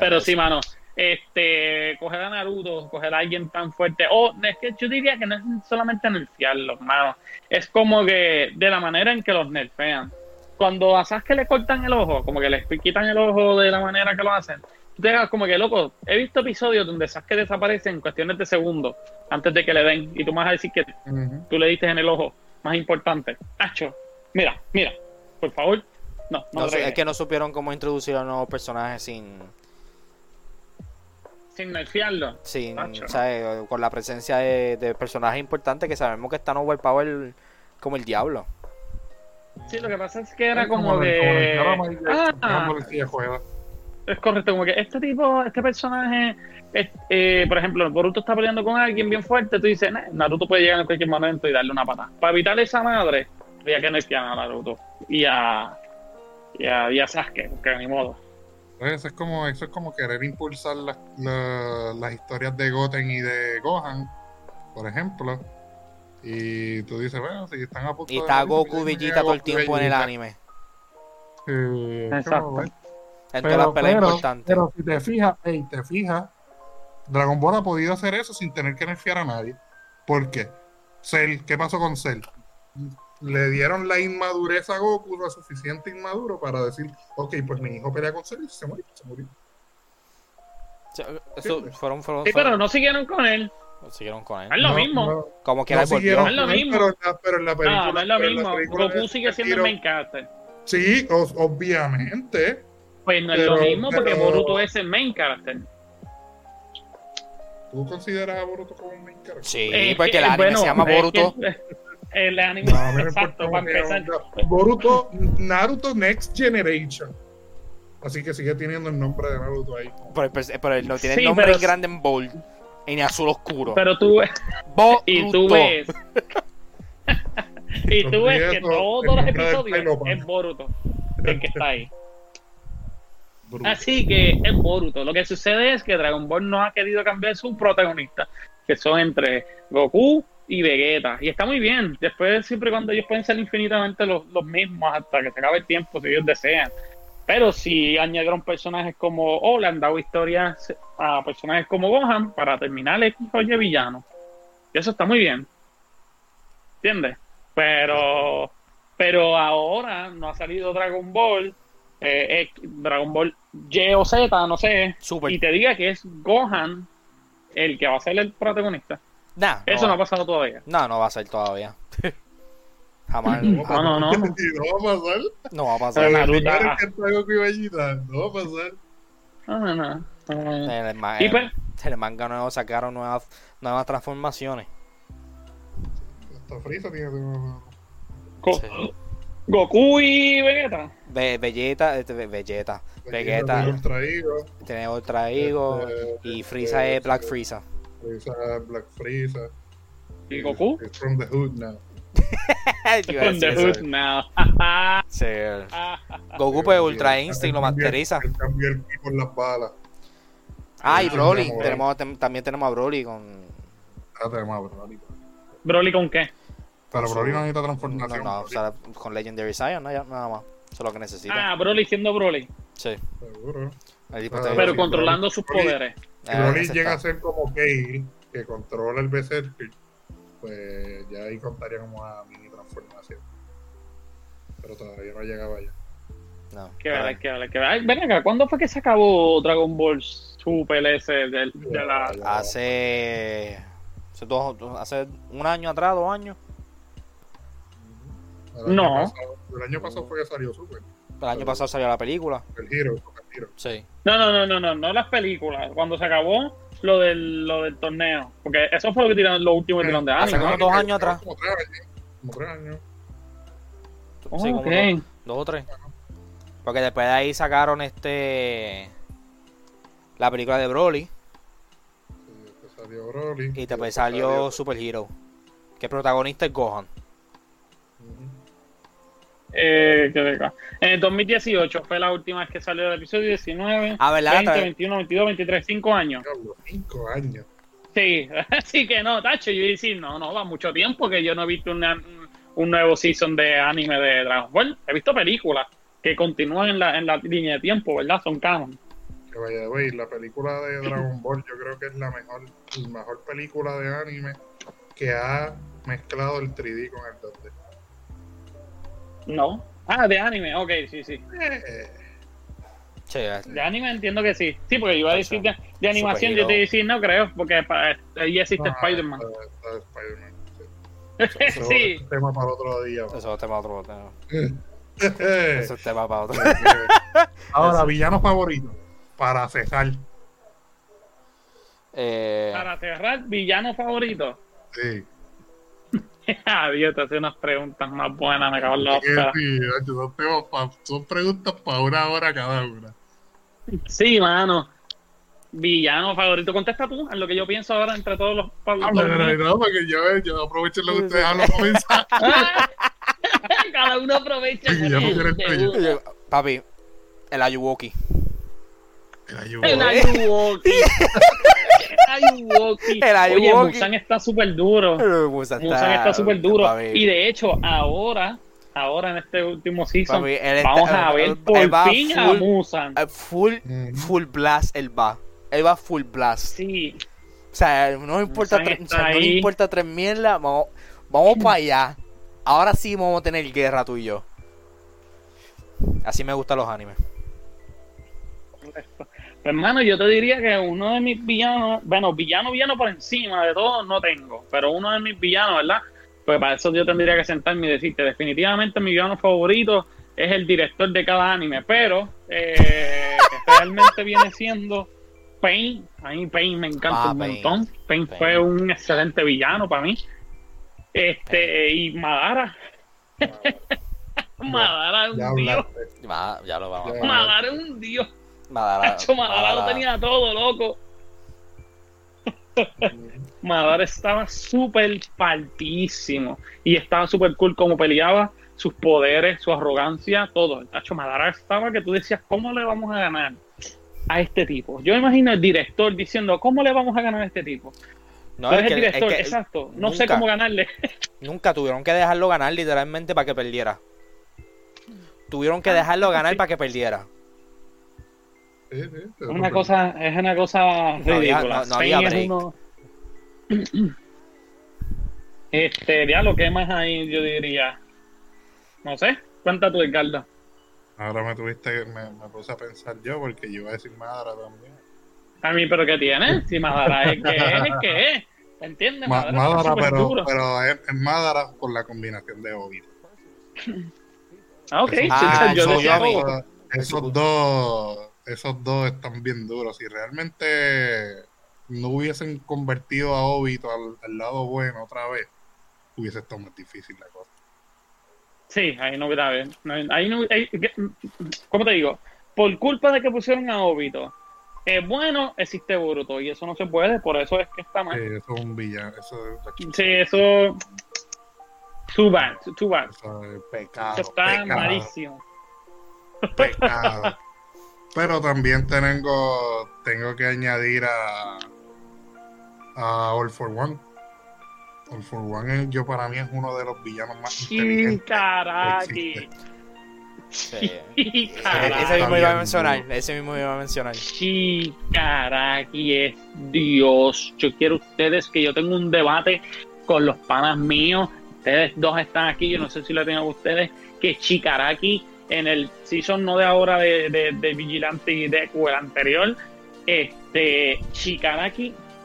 Pero sí, mano. Este, coger a Naruto, coger a alguien tan fuerte. O es que yo diría que no es solamente nerfearlos, mano. Es como que de la manera en que los nerfean. Cuando a Sasuke le cortan el ojo, como que le quitan el ojo de la manera que lo hacen, tú te das como que, loco, he visto episodios donde Sasuke desaparece en cuestiones de segundos antes de que le den. Y tú me vas a decir que Ujú. tú le diste en el ojo más importante. Hacho, mira, mira, por favor. No, no, es que no supieron cómo introducir a nuevos personajes sin Sin nerfearlo. sin. ¿sabes? con la presencia de, de personajes importantes que sabemos que están overpower como el diablo Sí, lo que pasa es que era Es como que. el- Ah, es correcto, como que este tipo, este personaje, es- eh, por ejemplo, Boruto está peleando con alguien bien fuerte, tú dices, "Nah, Naruto puede llegar en cualquier momento y darle una patada. Para evitar esa madre, había que nerfear a Naruto y a, y a, y a Sasuke, porque ni modo. Pues Eso es como, eso es como querer impulsar las, la- las historias de Goten y de Gohan, por ejemplo. Y tú dices, bueno, si están a punto y está Goku Vegeta todo el tiempo en el anime Sí, Exacto. en todas Pero, las peleas pero, importantes pero si te fijas, ey, te fijas, Dragon Ball ha podido hacer eso sin tener que nerfear a nadie. ¿Por qué? Cell, ¿qué pasó con Cell? Le dieron la inmadurez a Goku, lo suficiente inmaduro para decir, ok, pues mi hijo pelea con Cell y se murió, se murió. O sea, eso fueron, fueron, Sí, fueron- pero no siguieron con él. Siguieron con Es él lo No, mismo. no, como que no Es lo con él, mismo. Pero, en la, pero en la película. No, no es lo mismo. Goku sigue siendo el main character. Sí, os- obviamente. Pues no es Pero- lo mismo porque pero- Boruto es el main character. ¿Tú consideras a Boruto como un main character? sí Eh, porque que, el anime bueno, se llama es Boruto que [LAUGHS] el anime, No, exacto, para empezar. Boruto, Naruto Next Generation. Así que sigue teniendo el nombre de Naruto ahí. pero, pers- pero él no tiene Sí, el nombre grande en bold en azul oscuro Pero tú, Boruto [LAUGHS] y tú ves. [LAUGHS] y tú ves que todos los episodios es Boruto el que está ahí. Así que es Boruto. Lo que sucede es que Dragon Ball no ha querido cambiar su protagonista, que son entre Goku y Vegeta. Y está muy bien. Después, siempre cuando ellos pueden ser infinitamente los, los mismos hasta que se acabe el tiempo, si ellos desean. Pero si añadieron personajes como, o le han dado historias a personajes como Gohan para terminar el oye villano. Y eso está muy bien. ¿Entiendes? Pero, pero ahora no ha salido Dragon Ball eh, Dragon Ball Y o Z, no sé, Super. y te diga que es Gohan el que va a ser el protagonista. Nah, Eso no va- ha pasado todavía. No, no va a ser todavía. [LAUGHS] Jamás. No, no, no. [LAUGHS] No va a pasar. No va a Pero pasar. Naruto, y Vegeta, no va a pasar. No, no, no. En el, ma- Y en- pues- el manga nuevo sacaron nuevas, nuevas transformaciones. Hasta Frieza tiene Go- Sí. Goku y Vegeta. Be- Vegeta, este, Ve- Vegeta, Vegeta tiene Ultra Ego, tiene Ultra Ego Este, y Frieza este, es Black Frieza. Frieza, Black Frieza. ¿Y Goku? He's from the hood now. [LAUGHS] Yo From the hood now. Sí. [LAUGHS] Goku pues Ultra Instinct lo masteriza. Cambió el por las balas. Ah, y Broly. Tenemos, también tenemos a Broly con... Ah, tenemos a Broly. ¿Broly con qué? Pero Con Broly su- no necesita No, transformación. no, o Broly, sea, con Legendary Saiyan, no, ya- nada más. Eso es lo que necesita. Ah, Broly siendo Broly. Sí. Seguro. Ah, Pero sí, controlando Broly- sus poderes. Ah, Broly llega a ser como Kale, que controla el Berserker, pues ya ahí contaría como a mini transformación. Pero todavía no llegaba allá. No, Que pero- ver, que ver, que ver. Ay, Ven acá, ¿cuándo fue que se acabó Dragon Ball Super del- de la... Hace... Hace, dos, hace un año atrás, dos años. El año No. pasado- el año pasado fue que salió Super. El año pasado salió la película. El Hero, Super Hero. Sí. No, no, no, no, no, no las películas. Cuando se acabó lo del, lo del torneo. Porque eso fue lo que tiraron los últimos que tiraron de Hace anime. como dos años atrás. Como tres años. Como tres años. Oh, Sí, como ok. dos, dos o tres. Porque después de ahí sacaron este... La película de Broly. Sí, después salió Broly. Y después salió Super Hero. Que el protagonista es Gohan. Eh. En el 2018 fue la última vez que salió el episodio 19, Ah, ¿verdad? 20, Tra- 21, 22, 23, 5 años. Diablo, cinco años. Sí, [LAUGHS] así que no, Tacho, yo iba a decir, no, no, va mucho tiempo que yo no he visto una- un, un nuevo season de anime de Dragon Ball. He visto películas que continúan en la, en la línea de tiempo, ¿verdad? Son canon. Que vaya, güey, la película de Dragon Ball yo creo que es la mejor, la mejor película de anime que ha mezclado el 3D con el 2D. No. Ah, de anime, ok, sí, sí. Eh, Sí, De anime entiendo que sí. Sí, porque iba a decir de, de animación, yo te iba a decir, no creo, porque pa- ahí existe no, Spider-Man. Spider-Man, sí. [LAUGHS] Eso sí. es tema para otro día. eso es tema otro. tema. Eh, Eso es tema para otro. [LAUGHS] Ahora, villano favorito. Para cejar. Eh, Para cerrar, villano favorito. Sí. [LAUGHS] Adiós, te hace unas preguntas más buenas, me cago en la sí, son, pa- son preguntas para una hora cada una. Sí, mano. Villano favorito. Contesta tú, en lo que yo pienso ahora entre todos los. pa- Habla, todos los- pero no, porque yo, yo aprovecho lo que ustedes [LAUGHS] hablan para pensar. [LAUGHS] Cada uno aprovecha. Sí, ya no quiero papi, el Ayuwoki. El ayuda. El Ayuwoki. El Ayuwoki. [LAUGHS] El Oye. Musan está súper duro. Musan Musan está súper duro. Y de hecho, ahora, ahora en este último season, Papi, él está- vamos a ver por él va fin a full- Musan. Eh, Full, blast él va. Él va full blast. Sí, O sea, no importa, Musan tre- o está sea, no importa tres mierdas. Vamos, vamos para allá. Ahora sí vamos a tener guerra tú y yo. Así me gustan los animes. Hermano, yo te diría que uno de mis villanos, bueno, villano, villano por encima de todo no tengo, pero uno de mis villanos, ¿verdad? Pues para eso yo tendría que sentarme y decirte, definitivamente mi villano favorito es el director de cada anime, pero eh, [LAUGHS] realmente viene siendo Pain. A mí Pain me encanta Ah, un Pain. montón. Pain, Pain. fue un excelente villano para mí. Este, y Madara. [LAUGHS] Madara es un dios. ya lo vamos a Madara es un dios. Madara, Hacho, Madara lo tenía todo, loco. [LAUGHS] Madara estaba súper partísimo. Y estaba súper cool como peleaba, sus poderes, su arrogancia, todo. Hacho, Madara estaba que tú decías, ¿cómo le vamos a ganar a este tipo? Yo imagino el director diciendo, ¿cómo le vamos a ganar a este tipo? No, es el es director, que exacto. No sé cómo ganarle. Nunca tuvieron que dejarlo ganar literalmente para que perdiera. Tuvieron que dejarlo ganar para que perdiera. Es una lo- cosa, es una cosa No había- ridícula. no- no había es uno- [CLEARS THROAT] Este, diablo, ¿qué más hay? Yo diría. No sé, cuenta tú, Ricardo. Ahora me tuviste, me, me puse a pensar yo porque yo iba a decir Madara también. A mí, ¿pero qué tiene? Si Madara es que es, es que es. ¿Entiendes? Ma- Madara, súper pero, duro. pero es, es Madara por la combinación de Obito. Ah, ok. Ah, yo decía esos dos, esos dos están bien duros. Si realmente no hubiesen convertido a Obito al, al lado bueno otra vez, hubiese estado más difícil la cosa. Sí, ahí no no, ahí no, ahí- ¿Cómo te digo? Por culpa de que pusieron a Obito, es bueno, existe Boruto. Y eso no se puede, por eso es que está mal. Sí, eso es un villano, eso es, Sí, eso. Too bad, too bad. eso es pecado. Eso está pecado, malísimo. pecado. Pero también tengo, tengo que añadir a, a All for One. All for One es- yo para mí es uno de los villanos más inteligentes. Sí. Chikaraki. Ese mismo iba a mencionar. Ese mismo iba a mencionar. Chikaraki es Dios. Yo quiero ustedes que yo tengo un debate con los panas míos. Ustedes dos están aquí, yo no sé si lo tengo a ustedes, que Chikaraki en el season no de ahora de, de, Vigilante y Deku, el anterior, este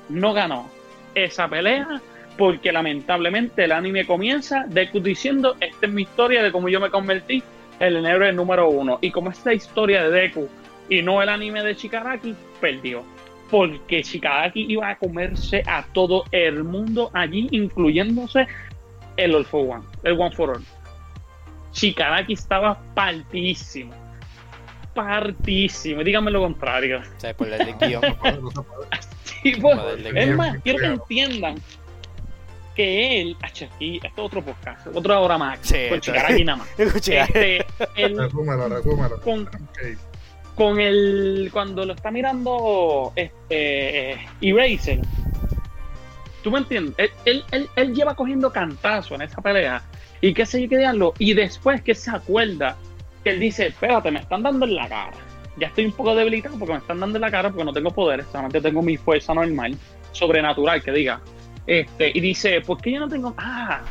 no ganó esa pelea porque lamentablemente el anime comienza Deku diciendo esta es mi historia de cómo yo me convertí en el héroe número uno y como esta historia de Deku y no el anime de Chikaraki, perdió. Porque Chikaraki iba a comerse a todo el mundo allí, incluyéndose el All for One, el One for All. Chikaraki estaba partísimo. Partísimo. Dígame lo contrario. O sea, por el guion. [LAUGHS] De es más, quiero que entiendan que él, aquí, esto es otro podcast, otra hora más, Sí, con Chikaraki nada más. [LAUGHS] Escuché. Este, él, con, el cuando lo está mirando este Eraser tú me entiendes él, él, él, él lleva cogiendo cantazo en esa pelea y que se quedarlo y después que se acuerda que él dice espérate me están dando en la cara ya estoy un poco debilitado porque me están dando en la cara porque no tengo poderes solamente tengo mi fuerza normal sobrenatural que diga este y dice ¿por qué yo no tengo ah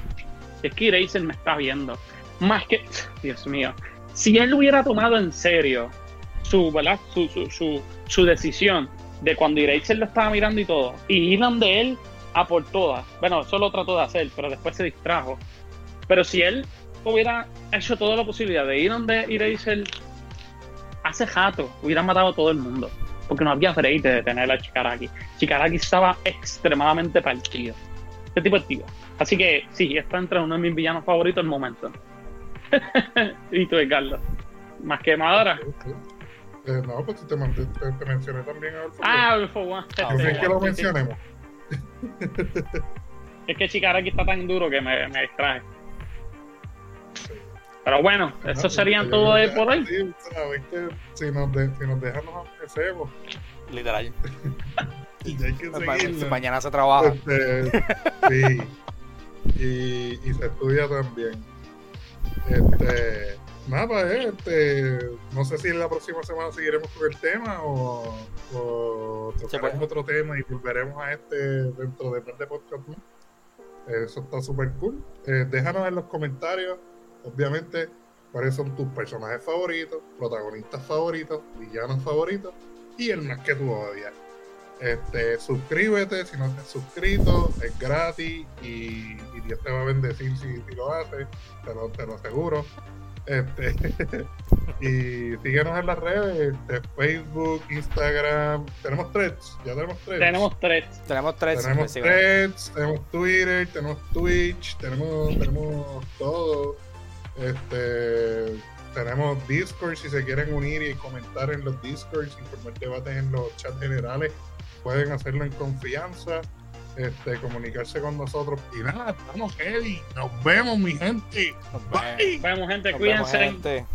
es que Eraser me está viendo más que Dios mío si él hubiera tomado en serio su, ¿verdad? Su, su, su, decisión de cuando Eraser lo estaba mirando y todo, y ir donde él a por todas. Bueno, eso lo trató de hacer, pero después se distrajo. Pero si él hubiera hecho toda la posibilidad de ir donde Eraser hace jato, hubiera matado a todo el mundo. Porque no había break de detener a Chikaraki. Chikaraki estaba extremadamente partido. Este tipo es tío. Así que sí, está entre uno de mis villanos favoritos al momento. [LAUGHS] y tú, Carlos. Más que Madara. Eh, no, pues te, te, te mencioné también a for Ah, for One. Ah, ¿Quieres que lo mencionemos? Es que Chikaraki está tan duro que me, me distrae. Pero bueno, eso serían todo de por hoy. Sí, sabes que si nos, de, si nos dejan nos apetecemos. Literal. [LAUGHS] Y ya hay que seguirlo. Mañana se trabaja. Este, sí. Y, y se estudia también. Este, nada, eh, este, no sé si en la próxima semana seguiremos con el tema o, o tocaremos otro tema y volveremos a este dentro de par de podcast. ¿no? Eso está súper cool. Eh, déjanos en los comentarios, obviamente, cuáles son tus personajes favoritos, protagonistas favoritos, villanos favoritos y el más que tú odias. Este, suscríbete si no estás suscrito, es gratis y, y Dios te va a bendecir si, si lo haces, te lo, te lo aseguro. Este, [LAUGHS] y síguenos en las redes, este, Facebook, Instagram, tenemos threads, ya tenemos threads. Tenemos tres. Tenemos tres. Tenemos threads, tenemos Twitter, tenemos Twitch, tenemos, tenemos todo. Este, tenemos Discord si se quieren unir y comentar en los Discords y formar debates en los chats generales. Pueden hacerlo en confianza, este, comunicarse con nosotros. Y nada, estamos heavy. Nos vemos, mi gente. Nos vemos. Bye. Vemos, gente, Nos vemos, cuídense. gente.